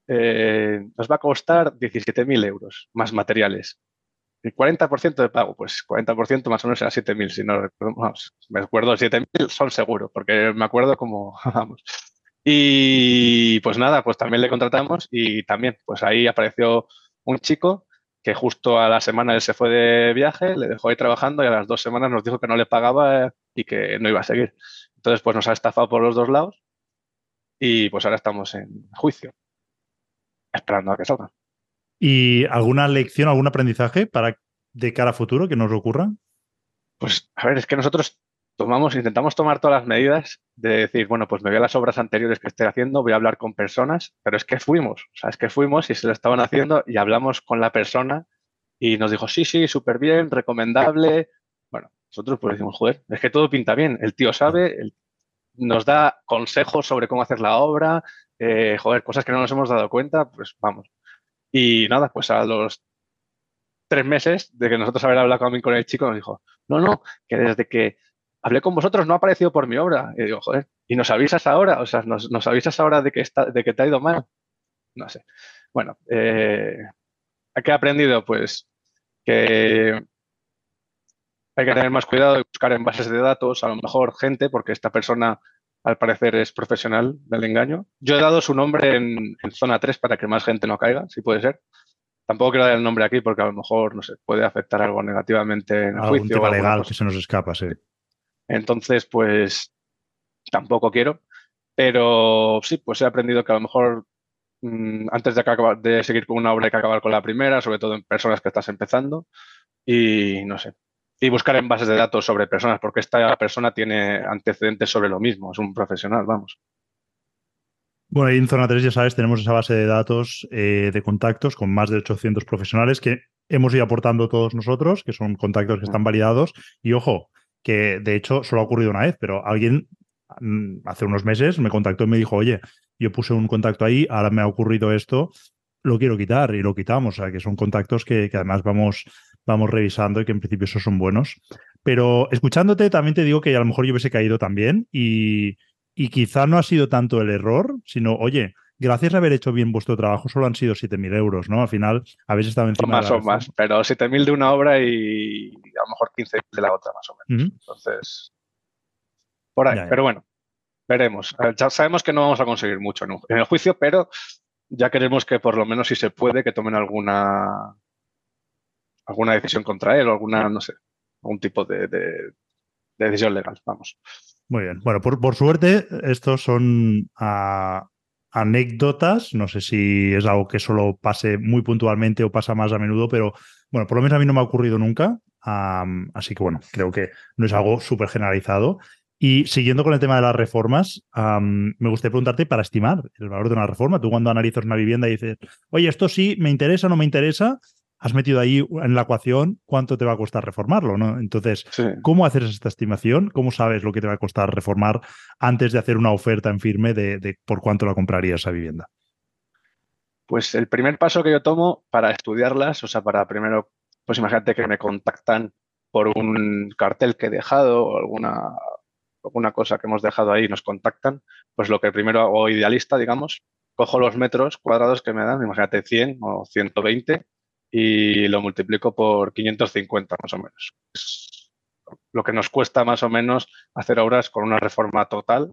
Speaker 2: Eh, nos va a costar 17.000 euros más materiales. El 40% de pago, pues 40% más o menos será 7.000, si no me acuerdo 7.000 son seguros, porque me acuerdo como, vamos. Y pues nada, pues también le contratamos y también, pues ahí apareció un chico que justo a la semana él se fue de viaje, le dejó ahí trabajando y a las dos semanas nos dijo que no le pagaba y que no iba a seguir. Entonces, pues nos ha estafado por los dos lados y pues ahora estamos en juicio, esperando a que salga.
Speaker 1: ¿Y alguna lección, algún aprendizaje para de cara a futuro que nos ocurra?
Speaker 2: Pues a ver, es que nosotros tomamos, intentamos tomar todas las medidas de decir, bueno, pues me voy a las obras anteriores que estoy haciendo, voy a hablar con personas, pero es que fuimos, o sea, es que fuimos y se lo estaban haciendo y hablamos con la persona y nos dijo, sí, sí, súper bien, recomendable, nosotros pues decimos, joder, es que todo pinta bien. El tío sabe, nos da consejos sobre cómo hacer la obra, eh, joder, cosas que no nos hemos dado cuenta, pues vamos. Y nada, pues a los tres meses de que nosotros haber hablado con el chico, nos dijo, no, no, que desde que hablé con vosotros no ha aparecido por mi obra. Y digo, joder, ¿y nos avisas ahora? O sea, ¿nos, nos avisas ahora de que, está, de que te ha ido mal? No sé. Bueno, eh, ¿qué he aprendido? Pues que hay que tener más cuidado y buscar en bases de datos, a lo mejor gente, porque esta persona al parecer es profesional del engaño. Yo he dado su nombre en, zona 3 para que más gente no caiga, si puede ser. Tampoco quiero dar el nombre aquí porque a lo mejor, no sé, puede afectar algo negativamente en el
Speaker 1: Algún juicio. Tema legal que se nos escapa, sí.
Speaker 2: Entonces, pues tampoco quiero. Pero sí, pues he aprendido que a lo mejor mm, antes de, de seguir con una obra hay que acabar con la primera, sobre todo en personas que estás empezando. Y no sé, y buscar en bases de datos sobre personas, porque esta persona tiene antecedentes sobre lo mismo, es un profesional, vamos.
Speaker 1: Bueno, ahí en Zona 3, ya sabes, tenemos esa base de datos eh, de contactos con más de 800 profesionales que hemos ido aportando todos nosotros, que son contactos que están validados. Y ojo, que de hecho solo ha ocurrido una vez, pero alguien mm, hace unos meses me contactó y me dijo, oye, yo puse un contacto ahí, ahora me ha ocurrido esto, lo quiero quitar y lo quitamos. O sea, que son contactos que, que además vamos, vamos revisando y que en principio esos son buenos. Pero escuchándote también te digo que a lo mejor yo hubiese caído también y, y quizá no ha sido tanto el error, sino, oye, gracias a haber hecho bien vuestro trabajo, solo han sido 7.000 euros, ¿no? Al final habéis estado encima
Speaker 2: más
Speaker 1: de
Speaker 2: o más, pero 7.000 de una obra y a lo mejor 15 de la otra, más o menos. Entonces, por ahí. Pero bueno, veremos. Ya sabemos que no vamos a conseguir mucho en, el juicio, pero ya queremos que por lo menos, si se puede, que tomen alguna alguna decisión contra él o alguna, no sé, algún tipo de, de decisión legal. Vamos.
Speaker 1: Muy bien. Bueno, por, suerte, estos son anécdotas. No sé si es algo que solo pase muy puntualmente o pasa más a menudo, pero bueno, por lo menos a mí no me ha ocurrido nunca. así que bueno, creo que no es algo súper generalizado. Y siguiendo con el tema de las reformas, me gustaría preguntarte para estimar el valor de una reforma. Tú cuando analizas una vivienda y dices, oye, esto sí, me interesa no me interesa, has metido ahí en la ecuación cuánto te va a costar reformarlo, ¿no? Entonces, ¿cómo haces esta estimación? ¿Cómo sabes lo que te va a costar reformar antes de hacer una oferta en firme de, por cuánto la compraría esa vivienda?
Speaker 2: Pues el primer paso que yo tomo para estudiarlas, o sea, para primero, pues imagínate que me contactan por un cartel que he dejado o alguna, alguna cosa que hemos dejado ahí y nos contactan, pues lo que primero hago idealista, digamos, cojo los metros cuadrados que me dan, imagínate 100 o 120, y lo multiplico por 550 más o menos. Es lo que nos cuesta más o menos hacer obras con una reforma total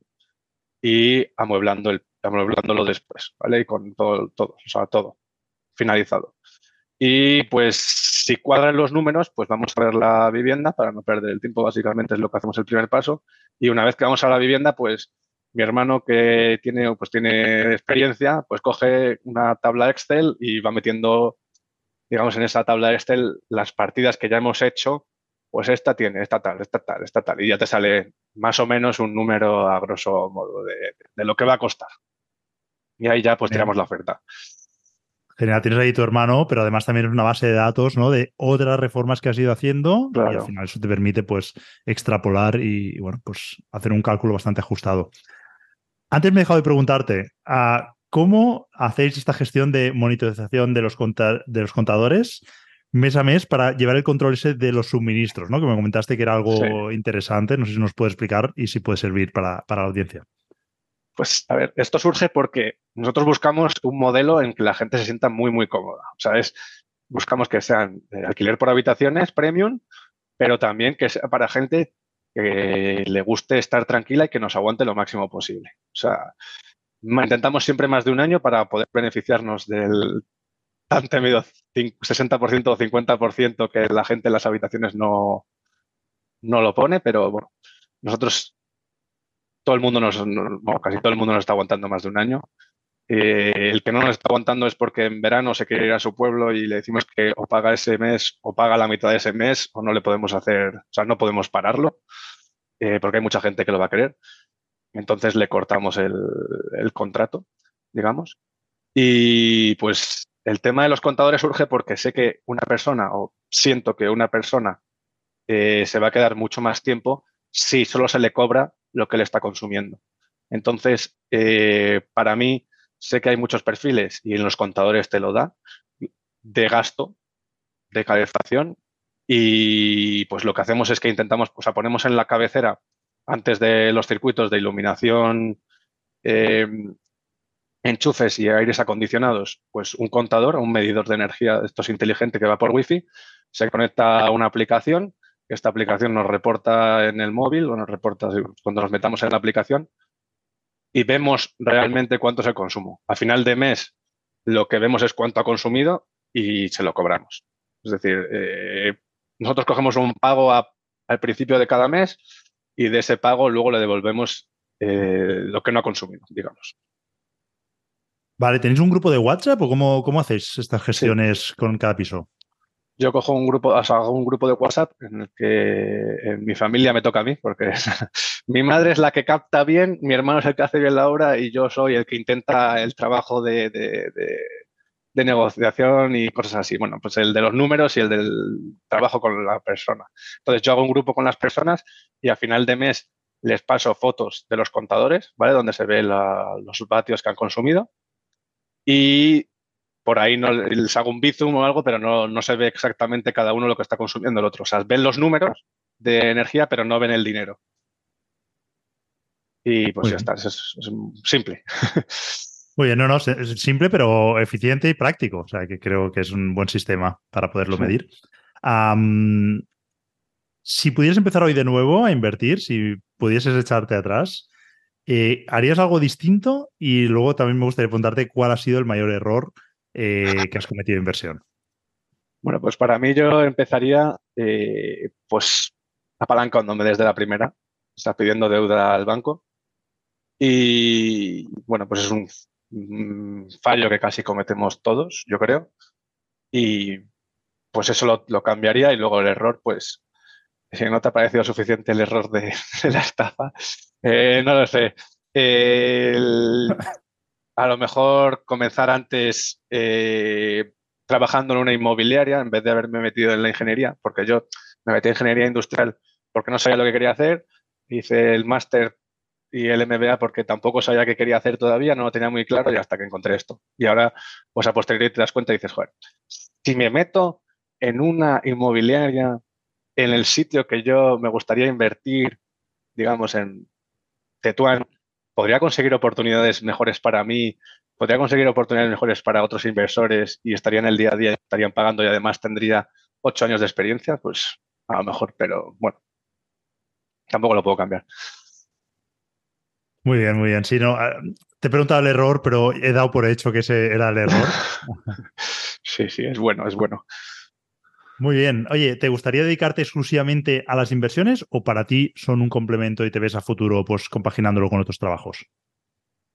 Speaker 2: y amueblando el, amueblándolo después, ¿vale? Y con todo, todo, o sea, todo finalizado. Y pues si cuadran los números, pues vamos a ver la vivienda para no perder el tiempo, básicamente es lo que hacemos el primer paso. Y una vez que vamos a la vivienda, pues mi hermano que tiene, pues tiene experiencia, pues coge una tabla Excel y va metiendo digamos, en esa tabla de Excel, las partidas que ya hemos hecho, pues esta tiene, esta tal, esta tal, esta tal, y ya te sale más o menos un número a grosso modo de, lo que va a costar. Y ahí ya pues tiramos la oferta.
Speaker 1: Genial, tienes ahí tu hermano, pero además también es una base de datos, ¿no? De otras reformas que has ido haciendo y al final eso te permite pues extrapolar y, bueno, pues hacer un cálculo bastante ajustado. Antes me he dejado de preguntarte, ¿a ah, ¿Cómo hacéis esta gestión de monitorización de los, de los contadores mes a mes para llevar el control ese de los suministros, ¿no? Que me comentaste que era algo interesante. No sé si nos puede explicar y si puede servir para, la audiencia.
Speaker 2: Pues a ver, esto surge porque nosotros buscamos un modelo en que la gente se sienta muy, muy cómoda. O sea, es, buscamos que sean alquiler por habitaciones, premium, pero también que sea para gente que le guste estar tranquila y que nos aguante lo máximo posible. O sea, intentamos siempre más de un año para poder beneficiarnos del tan temido 60% o 50% que la gente en las habitaciones no, no lo pone, pero bueno, nosotros, todo el mundo nos, casi todo el mundo nos está aguantando más de un año. Eh, el que no nos está aguantando es porque en verano se quiere ir a su pueblo y le decimos que o paga ese mes o paga la mitad de ese mes o no le podemos hacer, o sea, no podemos pararlo eh, porque hay mucha gente que lo va a querer. Entonces le cortamos el, contrato, digamos. Y pues el tema de los contadores surge porque sé que una persona, o siento que una persona eh, se va a quedar mucho más tiempo si solo se le cobra lo que le está consumiendo. Entonces, eh, para mí, sé que hay muchos perfiles y en los contadores te lo da de gasto, de calefacción. Y pues lo que hacemos es que intentamos, pues ponemos en la cabecera antes de los circuitos de iluminación, eh, enchufes y aires acondicionados, pues un contador, un medidor de energía, esto es inteligente que va por Wi-Fi, se conecta a una aplicación, esta aplicación nos reporta en el móvil o nos reporta cuando nos metamos en la aplicación y vemos realmente cuánto es el consumo. A final de mes lo que vemos es cuánto ha consumido y se lo cobramos. Es decir, eh, nosotros cogemos un pago al principio de cada mes, y de ese pago luego le devolvemos eh, lo que no ha consumido, digamos.
Speaker 1: Vale, ¿tenéis un grupo de WhatsApp o cómo, cómo hacéis estas gestiones con cada piso?
Speaker 2: yo cojo un grupo, hago un grupo de WhatsApp en el que en mi familia me toca a mí, porque mi madre es la que capta bien, mi hermano es el que hace bien la obra y yo soy el que intenta el trabajo de, de, negociación y cosas así. Bueno, pues el de los números y el del trabajo con la persona. Entonces yo hago un grupo con las personas y a final de mes les paso fotos de los contadores, ¿vale? Donde se ven los vatios que han consumido. Y por ahí no les hago un bizum o algo, pero no, se ve exactamente cada uno lo que está consumiendo el otro. O sea, ven los números de energía, pero no ven el dinero. Y pues ya está, es, simple.
Speaker 1: Muy bien, no, no, es simple, pero eficiente y práctico. O sea, que creo que es un buen sistema para poderlo medir. si pudieras empezar hoy de nuevo a invertir, si pudieses echarte atrás, eh, ¿harías algo distinto? Y luego también me gustaría preguntarte cuál ha sido el mayor error eh, que has cometido inversión?
Speaker 2: Bueno, pues para mí yo empezaría eh, pues apalancándome desde la primera, está pidiendo deuda al banco y bueno, pues es un, fallo que casi cometemos todos, yo creo, y pues eso lo, cambiaría y luego el error, pues si no te ha parecido suficiente el error de, la estafa, eh, no lo sé. A lo mejor comenzar antes eh, trabajando en una inmobiliaria en vez de haberme metido en la ingeniería, porque yo me metí en ingeniería industrial porque no sabía lo que quería hacer, hice el máster y el MBA porque tampoco sabía qué quería hacer todavía, no lo tenía muy claro y hasta que encontré esto. Y ahora, pues a posteriori te das cuenta y dices, joder, si me meto en una inmobiliaria en el sitio que yo me gustaría invertir, digamos, en Tetuán, podría conseguir oportunidades mejores para mí, podría conseguir oportunidades mejores para otros inversores y estarían el día a día, estarían pagando y además tendría ocho años de experiencia, pues a lo mejor, pero bueno, tampoco lo puedo cambiar.
Speaker 1: Muy bien, muy bien. Sí, no, ah, te he preguntado el error, pero he dado por hecho que ese era el error.
Speaker 2: sí, sí, es bueno, es bueno.
Speaker 1: Muy bien. Oye, ¿te gustaría dedicarte exclusivamente a las inversiones o para ti son un complemento y te ves a futuro pues compaginándolo con otros trabajos?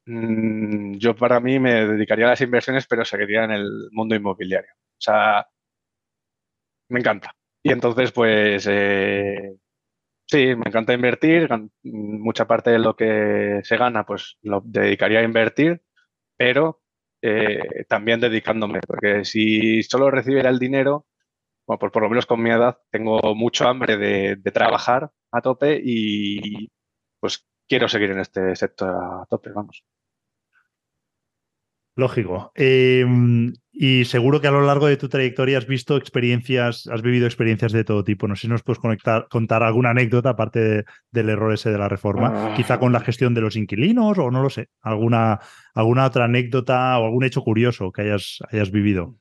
Speaker 2: Mm, yo para mí me dedicaría a las inversiones, pero seguiría en el mundo inmobiliario. O sea, me encanta. Y entonces, pues, eh, sí, me encanta invertir. Mucha parte de lo que se gana, pues, lo dedicaría a invertir, pero eh, también dedicándome, porque si solo recibiera el dinero, bueno, por, por lo menos con mi edad, tengo mucho hambre de, trabajar a tope y pues quiero seguir en este sector a tope, vamos.
Speaker 1: Lógico. Em, y seguro que a lo largo de tu trayectoria has visto experiencias, has vivido experiencias de todo tipo. No sé si nos puedes conectar, contar alguna anécdota aparte del error ese de la reforma, ah. quizá con la gestión de los inquilinos o no lo sé, alguna, alguna otra anécdota o algún hecho curioso que hayas, hayas vivido.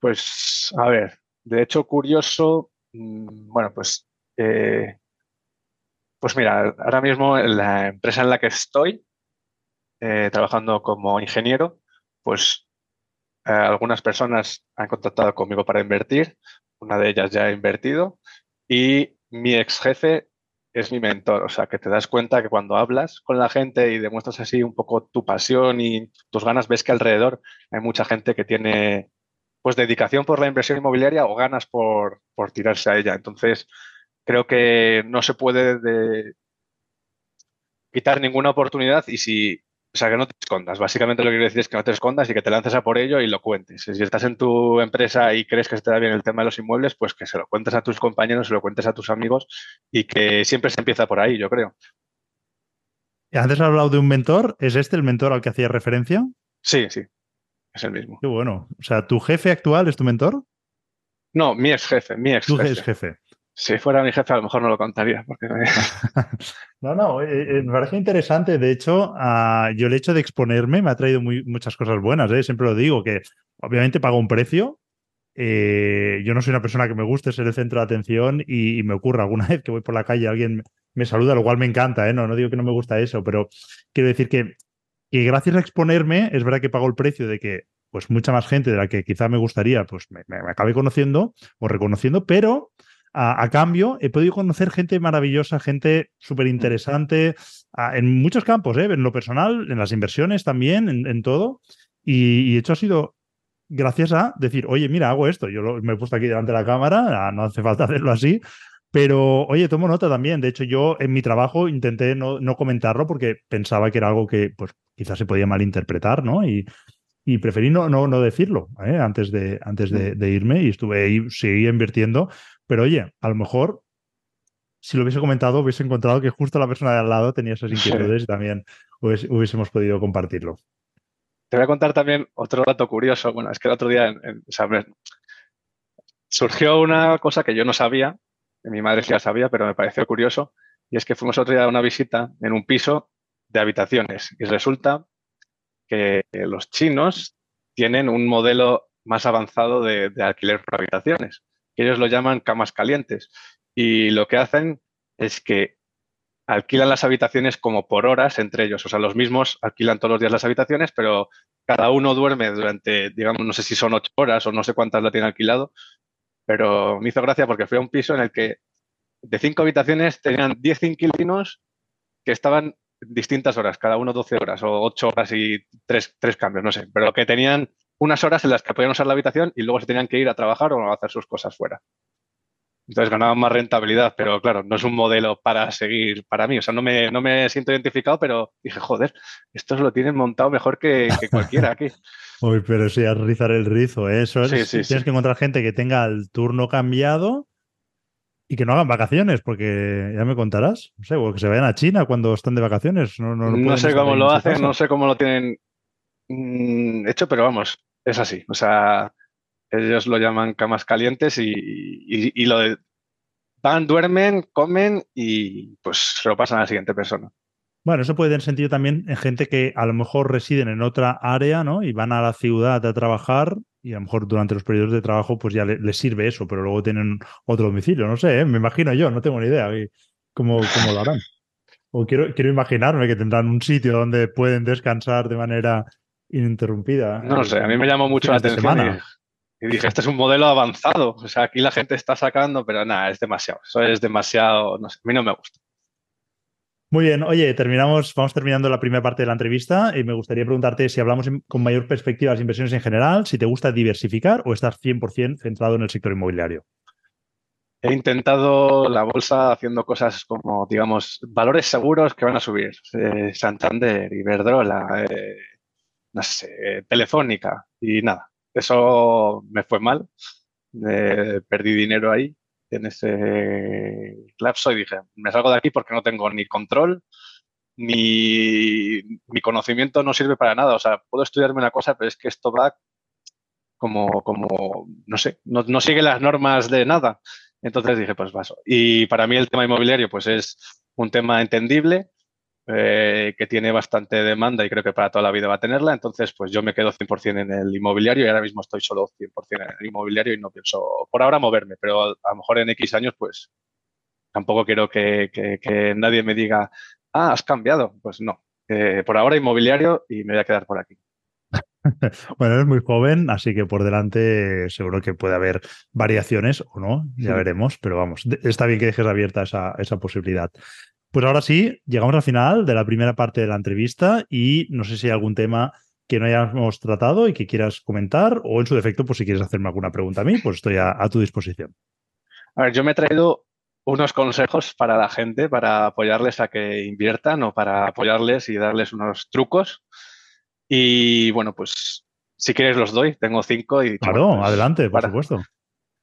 Speaker 2: Pues, a ver, de hecho, curioso, mm, bueno, pues, eh, pues mira, ahora mismo en la empresa en la que estoy, eh, trabajando como ingeniero, pues eh, algunas personas han contactado conmigo para invertir, una de ellas ya ha invertido y mi ex jefe es mi mentor, o sea, que te das cuenta que cuando hablas con la gente y demuestras así un poco tu pasión y tus ganas, ves que alrededor hay mucha gente que tiene pues dedicación por la inversión inmobiliaria o ganas por, tirarse a ella. Entonces, creo que no se puede quitar ninguna oportunidad y si, o sea, que no te escondas. Básicamente lo que quiero decir es que no te escondas y que te lances a por ello y lo cuentes. Si estás en tu empresa y crees que se te da bien el tema de los inmuebles, pues que se lo cuentes a tus compañeros, se lo cuentes a tus amigos y que siempre se empieza por ahí, yo creo.
Speaker 1: Antes has hablado de un mentor. ¿Es este el mentor al que hacías referencia?
Speaker 2: Sí, sí. Es el mismo.
Speaker 1: Qué bueno. O sea, ¿tu jefe actual es tu mentor?
Speaker 2: No, mi ex jefe, mi ex
Speaker 1: jefe. Tu ex jefe.
Speaker 2: Si fuera mi jefe, a lo mejor no lo contaría. Porque...
Speaker 1: no, no, eh, eh, me parece interesante. De hecho, ah, yo el hecho de exponerme me ha traído muchas cosas buenas. ¿eh? Siempre lo digo, que obviamente pago un precio. yo no soy una persona que me guste ser el centro de atención y, me ocurre alguna vez que voy por la calle alguien me saluda, lo cual me encanta. No, no digo que no me gusta eso, pero quiero decir que y gracias a exponerme, es verdad que pago el precio de que pues mucha más gente de la que quizá me gustaría, pues me, acabe conociendo o reconociendo, pero a, cambio he podido conocer gente maravillosa, gente súper interesante en muchos campos, ¿eh? en lo personal, en las inversiones también, en, todo. Y, y, hecho ha sido gracias a decir, oye, mira, hago esto. Yo me he puesto aquí delante de la cámara, no hace falta hacerlo así. Pero, oye, tomo nota también. De hecho, yo en mi trabajo intenté no, no comentarlo porque pensaba que era algo que, pues, quizás se podía malinterpretar, ¿no? Y, y preferí no, no, no decirlo ¿eh? antes, de, antes de, de, irme y estuve ahí, seguí invirtiendo. Pero, oye, a lo mejor si lo hubiese comentado, hubiese encontrado que justo la persona de al lado tenía esas inquietudes y también hubiésemos podido compartirlo.
Speaker 2: Te voy a contar también otro dato curioso. Bueno, es que el otro día en, surgió una cosa que yo no sabía, mi madre ya sabía, pero me pareció curioso, y es que fuimos otro día a una visita en un piso de habitaciones y resulta que los chinos tienen un modelo más avanzado de, de alquiler por habitaciones, ellos lo llaman camas calientes. Y lo que hacen es que alquilan las habitaciones como por horas entre ellos. O sea, los mismos alquilan todos los días las habitaciones, pero cada uno duerme durante, digamos, no sé si son ocho horas o no sé cuántas la tiene alquilado, pero me hizo gracia porque fui a un piso en el que de cinco habitaciones tenían diez inquilinos que estaban distintas horas, cada uno 12 horas o ocho horas y tres, tres cambios, no sé, pero que tenían unas horas en las que podían usar la habitación y luego se tenían que ir a trabajar o a hacer sus cosas fuera. Entonces ganaban más rentabilidad, pero claro, no es un modelo para seguir para mí. O sea, no me, no me siento identificado, pero dije, joder, estos lo tienen montado mejor que, cualquiera aquí.
Speaker 1: Uy, pero sí, a rizar el rizo, ¿eh? eso es. tienes que encontrar gente que tenga el turno cambiado y que no hagan vacaciones, porque ya me contarás, no sé, o que se vayan a China cuando están de vacaciones. No,
Speaker 2: no, sé cómo lo hacen, no sé cómo lo tienen mm, hecho, pero vamos, es así. O sea, ellos lo llaman camas calientes y, lo de, van, duermen, comen y pues se lo pasan a la siguiente persona.
Speaker 1: Bueno, eso puede tener sentido también en gente que a lo mejor residen en otra área, ¿no? Y van a la ciudad a trabajar y a lo mejor durante los periodos de trabajo pues ya les, sirve eso, pero luego tienen otro domicilio, no sé, ¿eh? me imagino yo, no tengo ni idea cómo, cómo lo harán. O quiero, quiero imaginarme que tendrán un sitio donde pueden descansar de manera ininterrumpida.
Speaker 2: No sé, a mí me llamó mucho la atención. Y dije, este es un modelo avanzado. O sea, aquí la gente está sacando, pero nada, es demasiado. Eso es demasiado, no sé, a mí no me gusta.
Speaker 1: Muy bien, oye, terminamos, vamos terminando la primera parte de la entrevista y me gustaría preguntarte si hablamos con mayor perspectiva de las inversiones en general, si te gusta diversificar o estás 100% centrado en el sector inmobiliario.
Speaker 2: He intentado la bolsa haciendo cosas como, digamos, valores seguros que van a subir. Eh, Santander, Iberdrola, eh, no sé, Telefónica y nada. Eso me fue mal. perdí dinero ahí en ese lapso y dije, me salgo de aquí porque no tengo ni control, ni mi conocimiento no sirve para nada. O sea, puedo estudiarme una cosa, pero es que esto va como, como no sé, no, no sigue las normas de nada. Entonces dije, pues paso. Y para mí el tema inmobiliario, pues es un tema entendible, eh, que tiene bastante demanda y creo que para toda la vida va a tenerla. Entonces, pues yo me quedo 100% en el inmobiliario y ahora mismo estoy solo 100% en el inmobiliario y no pienso por ahora moverme, pero a, lo mejor en X años, pues tampoco quiero que, nadie me diga, ah, has cambiado. Pues no, por ahora inmobiliario y me voy a quedar por aquí.
Speaker 1: Bueno, eres muy joven, así que por delante seguro que puede haber variaciones o no, ya veremos, pero vamos, está bien que dejes abierta esa, esa posibilidad. Pues ahora sí, llegamos al final de la primera parte de la entrevista y no sé si hay algún tema que no hayamos tratado y que quieras comentar o en su defecto, pues si quieres hacerme alguna pregunta a mí, pues estoy a, tu disposición.
Speaker 2: A ver, yo me he traído unos consejos para la gente, para apoyarles a que inviertan o para apoyarles y darles unos trucos. Y bueno, pues si quieres los doy, tengo cinco y...
Speaker 1: Claro, pues, adelante, por supuesto.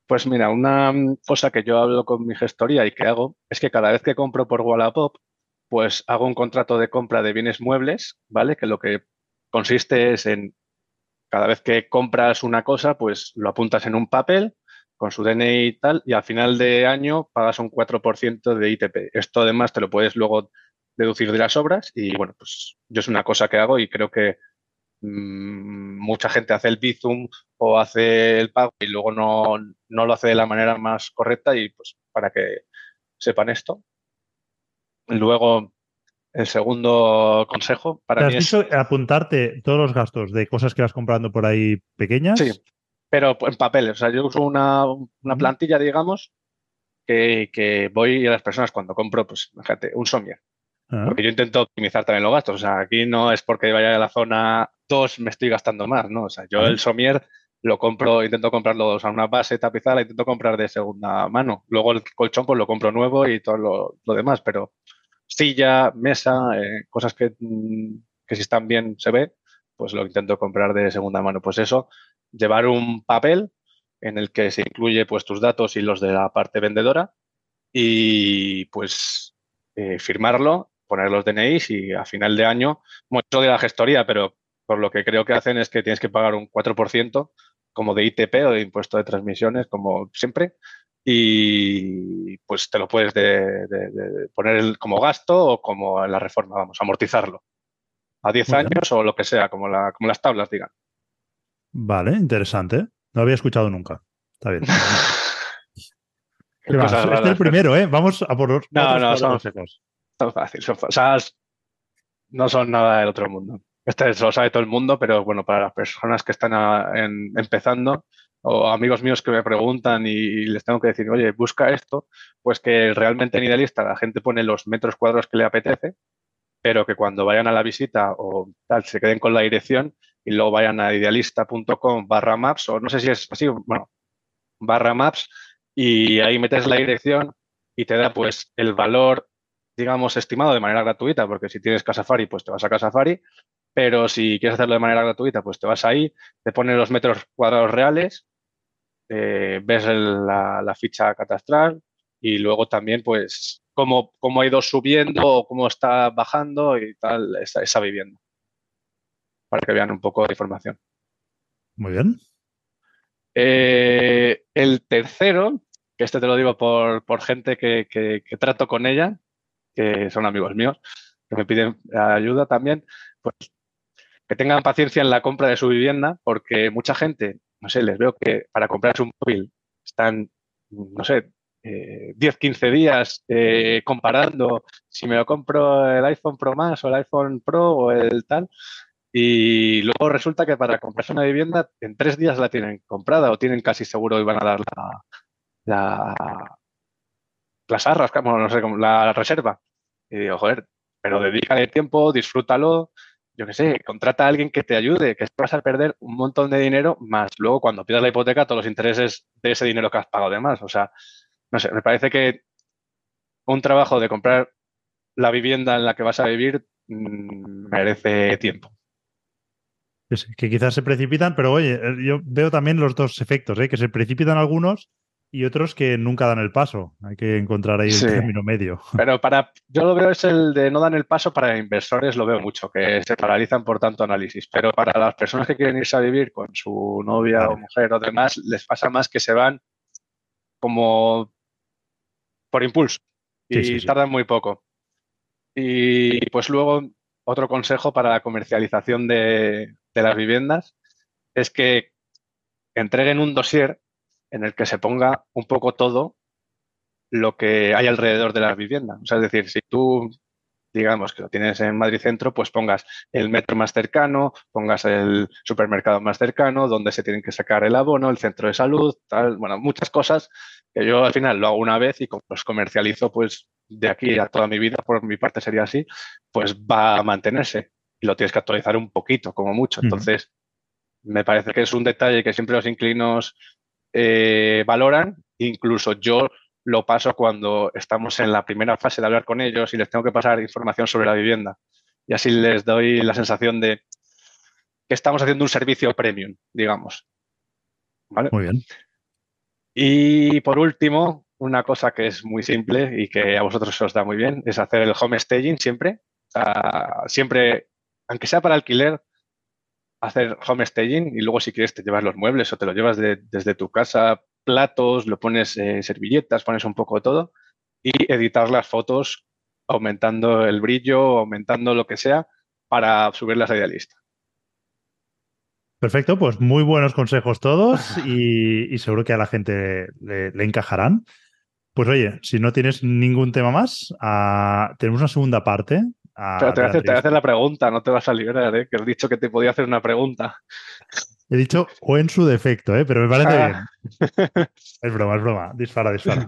Speaker 2: Pues mira, una cosa que yo hablo con mi gestoría y que hago es que cada vez que compro por Wallapop, pues hago un contrato de compra de bienes muebles, ¿vale? Que lo que consiste es en cada vez que compras una cosa, pues lo apuntas en un papel con su DNI y tal, y al final de año pagas un 4% de ITP. Esto además te lo puedes luego deducir de las obras y bueno, pues yo es una cosa que hago y creo que Mm, mucha gente hace el Bizum o hace el pago y luego no, lo hace de la manera más correcta y pues para que sepan esto. Luego, el segundo consejo para
Speaker 1: ¿Te has dicho apuntarte todos los gastos de cosas que vas comprando por ahí pequeñas?
Speaker 2: Sí, pero en papel. O sea, yo uso una, plantilla, digamos, que, que, voy a las personas cuando compro, pues, fíjate, un somier. Ah. Porque yo intento optimizar también los gastos. O sea, aquí no es porque vaya a la zona 2 me estoy gastando más, ¿no? O sea, yo el somier lo compro, intento comprarlo a una base tapizada, intento comprar de segunda mano. Luego el colchón pues lo compro nuevo y todo lo, demás, pero silla, mesa, eh, cosas que, mm, que si están bien se ve, pues lo intento comprar de segunda mano. Pues eso, llevar un papel en el que se incluye pues tus datos y los de la parte vendedora y pues eh, firmarlo, poner los DNIs y a final de año, mucho de la gestoría, pero por lo que creo que hacen es que tienes que pagar un 4% como de ITP o de impuesto de transmisiones, como siempre, y pues te lo puedes poner como gasto o como en la reforma, vamos, amortizarlo a 10 años o lo que sea, como, la, como las tablas digan.
Speaker 1: Vale, interesante. No había escuchado nunca. Está bien. este es el primero, ¿eh? Vamos a por los
Speaker 2: No, no, son, son fáciles. o sea, no son nada del otro mundo. Este lo sabe todo el mundo, pero bueno, para las personas que están empezando o amigos míos que me preguntan y, les tengo que decir, oye, busca esto, pues que realmente en Idealista la gente pone los metros cuadrados que le apetece, pero que cuando vayan a la visita o tal, se queden con la dirección y luego vayan a idealista.com barra maps, o no sé si es así, bueno, barra maps, y ahí metes la dirección y te da pues el valor, digamos, estimado de manera gratuita, porque si tienes Casafari, pues te vas a Casafari, pero si quieres hacerlo de manera gratuita, pues te vas ahí, te pones los metros cuadrados reales, eh, ves la, ficha catastral y luego también, pues, cómo, cómo, ha ido subiendo o cómo está bajando y tal esa, esa vivienda. Para que vean un poco de información.
Speaker 1: Muy bien.
Speaker 2: Eh, el tercero, que este te lo digo por, gente que, que, trato con ella, que son amigos míos, que me piden ayuda también, pues que tengan paciencia en la compra de su vivienda, porque mucha gente, no sé, les veo que para comprarse un móvil están, no sé, 10, eh, 15 días eh, comparando si me lo compro el iPhone Pro más o el iPhone Pro o el tal. Y luego resulta que para comprarse una vivienda en tres días la tienen comprada o tienen casi seguro y van a dar la, la las arras, no sé, la reserva. Y digo, joder, pero dedícale tiempo, disfrútalo, yo qué sé, contrata a alguien que te ayude, que vas a perder un montón de dinero, más luego cuando pidas la hipoteca, todos los intereses de ese dinero que has pagado de más. O sea, no sé, me parece que un trabajo de comprar la vivienda en la que vas a vivir mm, merece tiempo.
Speaker 1: que quizás se precipitan, pero oye, eh, yo veo también los dos efectos, ¿eh? que se precipitan algunos y otros que nunca dan el paso. Hay que encontrar ahí el término medio.
Speaker 2: Pero para, yo lo veo es el de no dan el paso para inversores, lo veo mucho, que se paralizan por tanto análisis. Pero para las personas que quieren irse a vivir con su novia o mujer o demás, les pasa más que se van como por impulso y tardan muy poco. Y pues luego otro consejo para la comercialización de, de las viviendas es que entreguen un dossier en el que se ponga un poco todo lo que hay alrededor de la vivienda. O sea, es decir, si tú, digamos, que lo tienes en Madrid Centro, pues pongas el metro más cercano, pongas el supermercado más cercano, donde se tienen que sacar el abono, el centro de salud, tal, bueno, muchas cosas que yo al final lo hago una vez y como los comercializo, pues de aquí a toda mi vida, por mi parte sería así, pues va a mantenerse y lo tienes que actualizar un poquito, como mucho. Entonces, me parece que es un detalle que siempre los inclinos eh, valoran. Incluso yo lo paso cuando estamos en la primera fase de hablar con ellos y les tengo que pasar información sobre la vivienda. Y así les doy la sensación de que estamos haciendo un servicio premium, digamos.
Speaker 1: Muy bien.
Speaker 2: Y por último, una cosa que es muy simple y que a vosotros os da muy bien es hacer el home staging siempre. siempre, aunque sea para alquiler, hacer home staging y luego si quieres te llevas los muebles o te lo llevas desde tu casa, platos, lo pones eh, servilletas, pones un poco de todo y editar las fotos aumentando el brillo, aumentando lo que sea para subirlas a Idealista.
Speaker 1: Perfecto, pues muy buenos consejos todos y, seguro que a la gente le, encajarán. Pues oye, si no tienes ningún tema más, ah, tenemos una segunda parte
Speaker 2: pero te voy, a hacer, la pregunta, no te vas a liberar, ¿eh? que he dicho que te podía hacer una pregunta.
Speaker 1: He dicho o en su defecto, ¿eh? pero me parece ah. bien. Es broma, es broma. Dispara, dispara.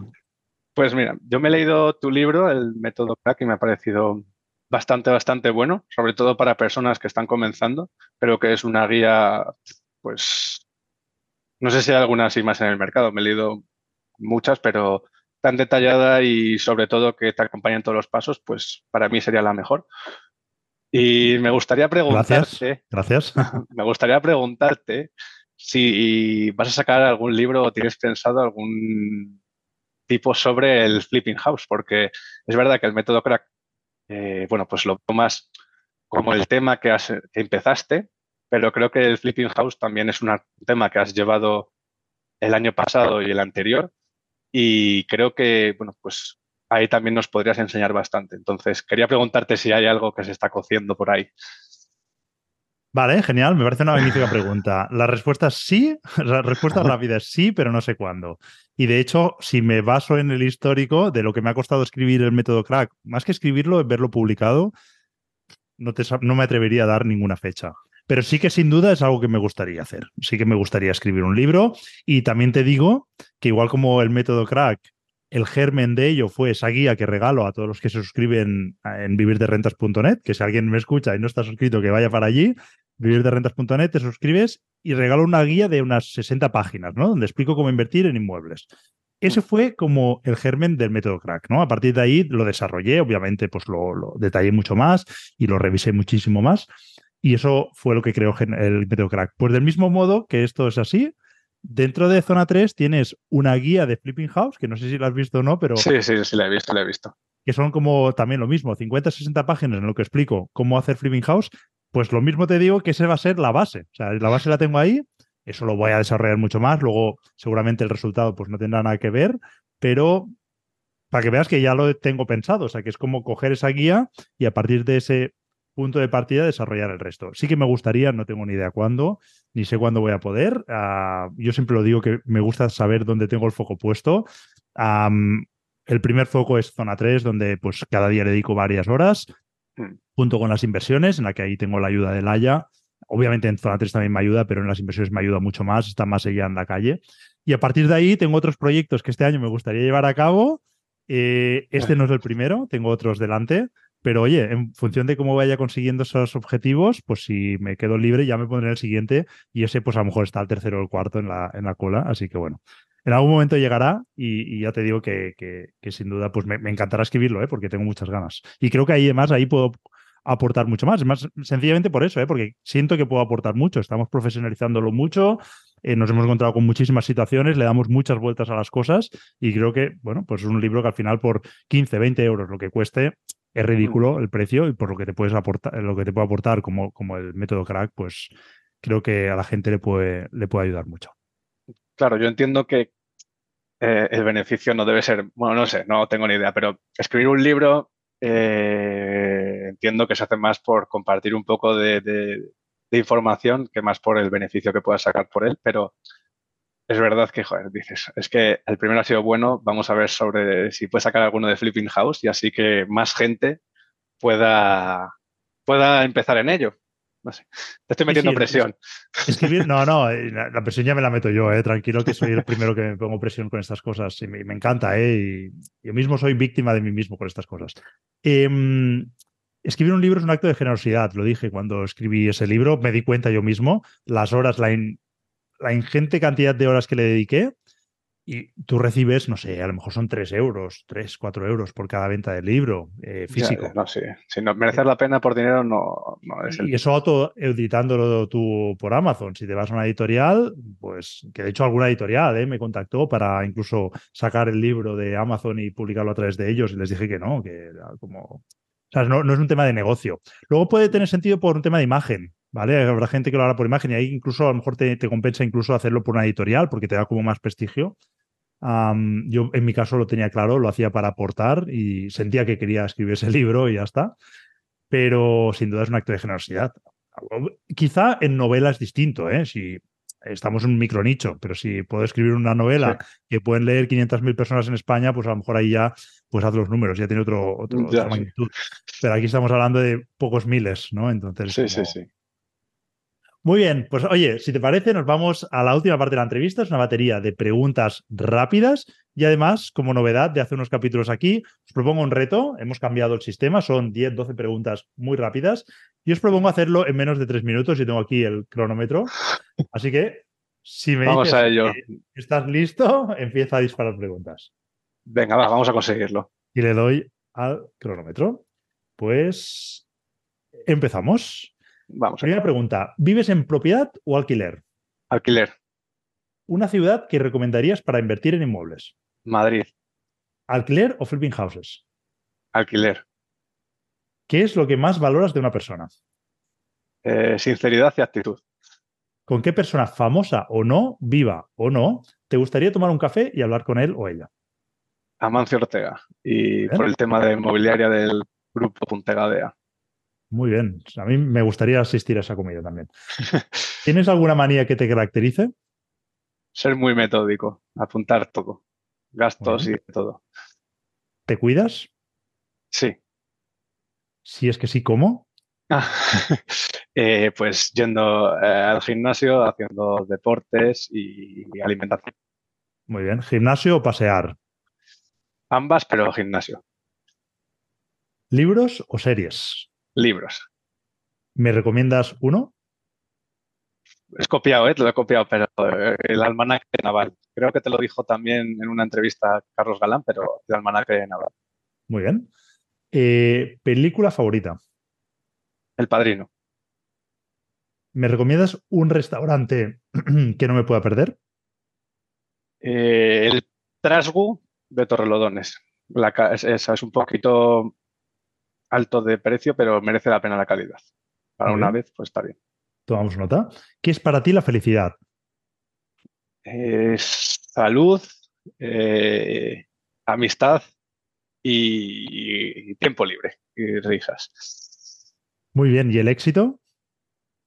Speaker 2: Pues mira, yo me he leído tu libro, el método crack, y me ha parecido bastante, bastante bueno, sobre todo para personas que están comenzando. pero que es una guía, pues, no sé si hay alguna así más en el mercado, me he leído muchas, pero tan detallada y sobre todo que te acompañen todos los pasos, pues para mí sería la mejor. Y me gustaría preguntarte,
Speaker 1: gracias,
Speaker 2: me gustaría preguntarte si vas a sacar algún libro o tienes pensado algún tipo sobre el flipping house, porque es verdad que el método crack, eh, bueno, pues lo tomas como el tema que, has, que empezaste, pero creo que el flipping house también es un tema que has llevado el año pasado y el anterior y creo que, bueno, pues ahí también nos podrías enseñar bastante. Entonces, quería preguntarte si hay algo que se está cociendo por ahí.
Speaker 1: Vale, genial, me parece una magnífica pregunta. La respuesta es sí, la respuesta rápida es sí, pero no sé cuándo. Y de hecho, si me baso en el histórico de lo que me ha costado escribir el método crack, más que escribirlo, verlo publicado, no, te, no me atrevería a dar ninguna fecha. Pero sí que sin duda es algo que me gustaría hacer. Sí que me gustaría escribir un libro. Y también te digo que igual como el método crack, el germen de ello fue esa guía que regalo a todos los que se suscriben en vivirderrentas.net, que si alguien me escucha y no está suscrito, que vaya para allí, vivirderrentas.net, te suscribes y regalo una guía de unas 60 páginas, ¿no? Donde explico cómo invertir en inmuebles. Ese fue como el germen del método crack, ¿no? A partir de ahí lo desarrollé, obviamente, pues lo, lo detallé mucho más y lo revisé muchísimo más. Y eso fue lo que creó el método crack. Pues del mismo modo que esto es así, dentro de Zona 3 tienes una guía de Flipping House, que no sé si la has visto o no, pero...
Speaker 2: Sí, sí, sí, la he visto, la he visto.
Speaker 1: Que son como también lo mismo, 50, 60 páginas en lo que explico cómo hacer Flipping House. Pues lo mismo te digo que esa va a ser la base. O sea, la base la tengo ahí, eso lo voy a desarrollar mucho más, luego seguramente el resultado pues no tendrá nada que ver, pero para que veas que ya lo tengo pensado, o sea, que es como coger esa guía y a partir de ese punto de partida desarrollar el resto. Sí que me gustaría, no tengo ni idea cuándo, ni sé cuándo voy a poder. Ah, yo siempre lo digo que me gusta saber dónde tengo el foco puesto. el primer foco es zona 3, donde pues cada día le dedico varias horas, hmm. junto con las inversiones, en la que ahí tengo la ayuda de Laia. Obviamente en zona 3 también me ayuda, pero en las inversiones me ayuda mucho más, está más allá en la calle. Y a partir de ahí tengo otros proyectos que este año me gustaría llevar a cabo. Eh, este no es el primero, tengo otros delante. Pero oye, en función de cómo vaya consiguiendo esos objetivos, pues si me quedo libre ya me pondré el siguiente y ese pues a lo mejor está el tercero o el cuarto en la, en la cola. Así que bueno, en algún momento llegará y, ya te digo que, que, sin duda pues me, encantará escribirlo, ¿eh? porque tengo muchas ganas. Y creo que ahí además ahí puedo aportar mucho más. Más sencillamente por eso, ¿eh? porque siento que puedo aportar mucho. Estamos profesionalizándolo mucho. Eh, nos hemos encontrado con muchísimas situaciones, le damos muchas vueltas a las cosas y creo que, bueno, pues es un libro que al final por 15, 20 euros lo que cueste, es ridículo el precio y por lo que te puedes aportar, lo que te puede aportar como, como el método crack, pues creo que a la gente le puede, le puede ayudar mucho.
Speaker 2: Claro, yo entiendo que eh, el beneficio no debe ser, bueno, no sé, no tengo ni idea, pero escribir un libro eh, entiendo que se hace más por compartir un poco de, de, información que más por el beneficio que puedas sacar por él, pero es verdad que, joder, dices, es que el primero ha sido bueno, vamos a ver sobre si puede sacar alguno de Flipping House y así que más gente pueda, pueda empezar en ello. No sé, te estoy metiendo presión.
Speaker 1: Escribir, no, no, eh, la, presión ya me la meto yo, eh, tranquilo que soy el primero que me pongo presión con estas cosas y me, encanta, eh, y yo mismo soy víctima de mí mismo con estas cosas. Em, escribir un libro es un acto de generosidad, lo dije cuando escribí ese libro, me di cuenta yo mismo, las horas, la, la ingente cantidad de horas que le dediqué y tú recibes, no sé, a lo mejor son 3 euros, 3, 4 euros por cada venta del libro eh, físico.
Speaker 2: no, sí. Si no merecer la pena por dinero, no, no es
Speaker 1: el... Y eso auto editándolo tú por Amazon. Si te vas a una editorial, pues que de hecho alguna editorial eh, me contactó para incluso sacar el libro de Amazon y publicarlo a través de ellos y les dije que no, que era como... O sea, no, no es un tema de negocio. Luego puede tener sentido por un tema de imagen. ¿Vale? Habrá gente que lo hará por imagen y ahí incluso a lo mejor te, compensa incluso hacerlo por una editorial porque te da como más prestigio. yo en mi caso lo tenía claro, lo hacía para aportar y sentía que quería escribir ese libro y ya está. Pero sin duda es un acto de generosidad. Quizá en novela es distinto, ¿eh? Si estamos en un micro nicho, pero si puedo escribir una novela que pueden leer 500.000 personas en España, pues a lo mejor ahí ya pues haz los números, ya tiene otro, otro otra magnitud. Pero aquí estamos hablando de pocos miles, ¿no? Entonces,
Speaker 2: sí, sí, sí.
Speaker 1: Muy bien, pues oye, si te parece, nos vamos a la última parte de la entrevista. Es una batería de preguntas rápidas y además, como novedad de hace unos capítulos aquí, os propongo un reto. Hemos cambiado el sistema, son 10, 12 preguntas muy rápidas y os propongo hacerlo en menos de tres minutos. y tengo aquí el cronómetro. Así que Si me
Speaker 2: Vamos
Speaker 1: dices
Speaker 2: a ello.
Speaker 1: que estás listo, empieza a disparar preguntas.
Speaker 2: Venga, va, vamos a conseguirlo.
Speaker 1: Y le doy al cronómetro. Pues empezamos.
Speaker 2: Vamos a
Speaker 1: Primera pregunta. ¿Vives en propiedad o alquiler?
Speaker 2: Alquiler,
Speaker 1: Una ciudad que recomendarías para invertir en inmuebles.
Speaker 2: Madrid,
Speaker 1: ¿Alquiler o flipping houses?
Speaker 2: alquiler.
Speaker 1: ¿Qué es lo que más valoras de una persona?
Speaker 2: Eh, sinceridad y actitud.
Speaker 1: ¿Con qué persona famosa o no, viva o no, te gustaría tomar un café y hablar con él o ella?
Speaker 2: Amancio Ortega. Y por el tema de inmobiliaria del grupo Puntegadea.
Speaker 1: Muy bien. A mí me gustaría asistir a esa comida también. ¿Tienes alguna manía que te caracterice?
Speaker 2: Ser muy metódico, apuntar todo. Gastos
Speaker 1: Bueno.
Speaker 2: y todo.
Speaker 1: ¿Te cuidas?
Speaker 2: Sí.
Speaker 1: Si es que sí, ¿cómo?
Speaker 2: Ah, eh, pues yendo eh, al gimnasio, haciendo deportes y, y alimentación.
Speaker 1: Muy bien. ¿Gimnasio o pasear?
Speaker 2: Ambas, pero gimnasio.
Speaker 1: ¿Libros o series?
Speaker 2: Libros.
Speaker 1: ¿Me recomiendas uno?
Speaker 2: Es copiado, ¿eh? Te lo he copiado, pero eh, el almanaque naval. Creo que te lo dijo también en una entrevista Carlos Galán, pero el almanaque naval.
Speaker 1: Muy bien. Eh, ¿Película favorita?
Speaker 2: El padrino.
Speaker 1: ¿Me recomiendas un restaurante que no me pueda perder?
Speaker 2: Eh, el Trasgu de Torrelodones. La, es, es- es un poquito alto de precio, pero merece la pena la calidad. Para
Speaker 1: Muy
Speaker 2: una
Speaker 1: bien.
Speaker 2: vez, pues está bien.
Speaker 1: Tomamos nota. ¿Qué es para ti la felicidad?
Speaker 2: Eh, salud, eh, amistad y, y tiempo libre y risas.
Speaker 1: Muy bien. ¿Y el éxito?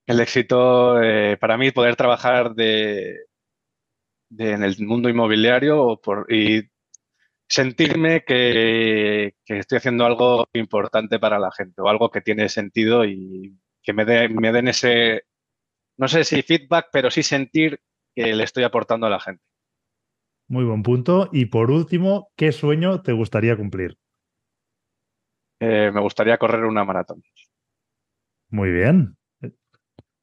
Speaker 2: El éxito, eh, para mí, poder trabajar de, de- en el mundo inmobiliario o por, y sentirme que, que estoy haciendo algo importante para la gente o algo que tiene sentido y que me, den ese, no sé si feedback, pero sí sentir que le estoy aportando a la gente.
Speaker 1: Muy buen punto. Y por último, ¿qué sueño te gustaría cumplir?
Speaker 2: Eh, me gustaría correr una maratón.
Speaker 1: Muy bien.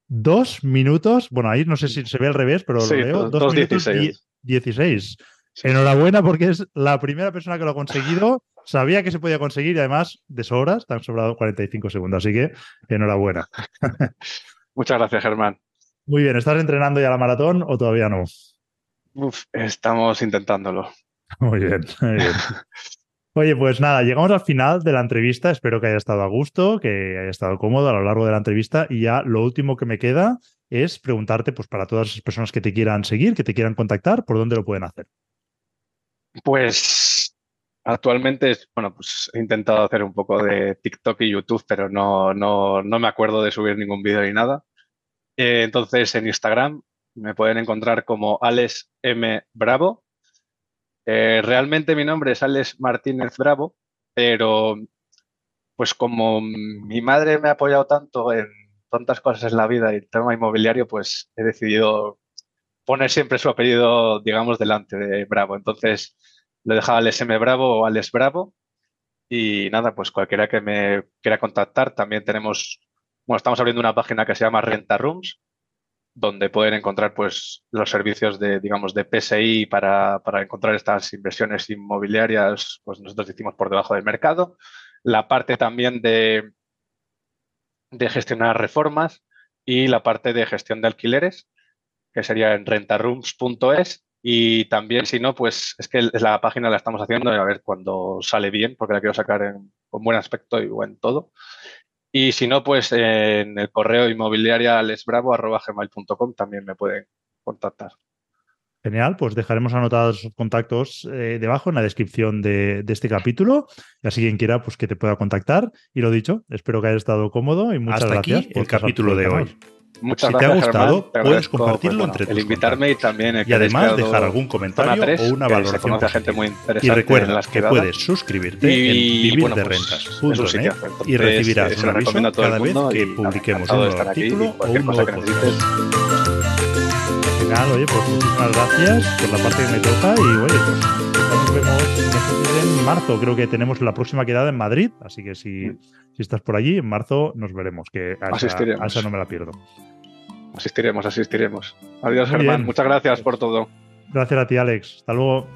Speaker 1: Dos minutos. Bueno, ahí no sé si se ve al revés, pero
Speaker 2: Sí,
Speaker 1: lo leo.
Speaker 2: dos-
Speaker 1: Dos,
Speaker 2: dos
Speaker 1: minutos
Speaker 2: 16.
Speaker 1: die- 16. Enhorabuena porque es la primera persona que lo ha conseguido. Sabía que se podía conseguir y además de sobras, te han sobrado 45 segundos. Así que enhorabuena.
Speaker 2: Muchas gracias, Germán.
Speaker 1: Muy bien, ¿estás entrenando ya la maratón o todavía no?
Speaker 2: Uf, estamos intentándolo.
Speaker 1: Muy bien, muy bien. Oye, pues nada, llegamos al final de la entrevista. Espero que haya estado a gusto, que haya estado cómodo a lo largo de la entrevista. Y ya lo último que me queda es preguntarte, pues para todas esas personas que te quieran seguir, que te quieran contactar, ¿por dónde lo pueden hacer?
Speaker 2: Pues actualmente, bueno, pues he intentado hacer un poco de TikTok y YouTube, pero no, no, no me acuerdo de subir ningún vídeo ni nada. Eh, entonces en Instagram me pueden encontrar como Alex M. Bravo. Eh, realmente mi nombre es Alex Martínez Bravo, pero pues como mi madre me ha apoyado tanto en tantas cosas en la vida y el tema inmobiliario, pues he decidido poner siempre su apellido, digamos, delante de Bravo. Entonces, lo he dejado Alex M. Bravo o Alex Bravo. Y nada, pues cualquiera que me quiera contactar, también tenemos, bueno, estamos abriendo una página que se llama Renta Rooms, donde pueden encontrar pues los servicios de, digamos, de PSI para, para encontrar estas inversiones inmobiliarias, pues nosotros decimos por debajo del mercado. La parte también de, de gestionar reformas y la parte de gestión de alquileres que sería en rentarooms.es y también si no, pues es que la página la estamos haciendo y a ver cuando sale bien, porque la quiero sacar en- con buen aspecto y buen todo. Y si no, pues en el correo inmobiliaria alesbravo.gmail.com también me pueden contactar.
Speaker 1: Genial, pues dejaremos anotados sus contactos eh, debajo en la descripción de, de este capítulo. Y así quien quiera, pues que te pueda contactar. Y lo dicho, espero que haya estado cómodo y muchas
Speaker 3: Hasta aquí
Speaker 1: gracias. por
Speaker 3: el capítulo de
Speaker 1: canal.
Speaker 3: hoy.
Speaker 2: Muchas
Speaker 3: Si te ha
Speaker 2: gracias,
Speaker 3: gustado,
Speaker 2: Germán.
Speaker 3: Puedes compartirlo
Speaker 2: pues,
Speaker 3: entre
Speaker 2: el
Speaker 3: tus
Speaker 2: invitarme y también el
Speaker 3: Y además dejar algún comentario
Speaker 2: 3,
Speaker 3: o una valoración
Speaker 2: gente muy
Speaker 3: Y
Speaker 2: interesante en
Speaker 3: recuerda que puedes suscribirte
Speaker 2: Y,
Speaker 3: en
Speaker 2: bueno, pues,
Speaker 3: y recibirás
Speaker 2: eh, se
Speaker 3: un aviso
Speaker 2: el
Speaker 3: cada vez que
Speaker 2: y
Speaker 3: publiquemos un nuevo
Speaker 2: y
Speaker 3: artículo o un nuevo podcast.
Speaker 1: Genial, oye, pues muchísimas gracias por la parte que me toca. Y oye, pues nos vemos en marzo. Creo que tenemos la próxima quedada en Madrid. Así que si,
Speaker 2: Mm
Speaker 1: si estás por allí, en marzo nos veremos, que a a esa no me la pierdo.
Speaker 2: Asistiremos, asistiremos. Adiós, Germán. Muchas gracias por todo.
Speaker 1: Gracias a ti, Alex. Hasta luego.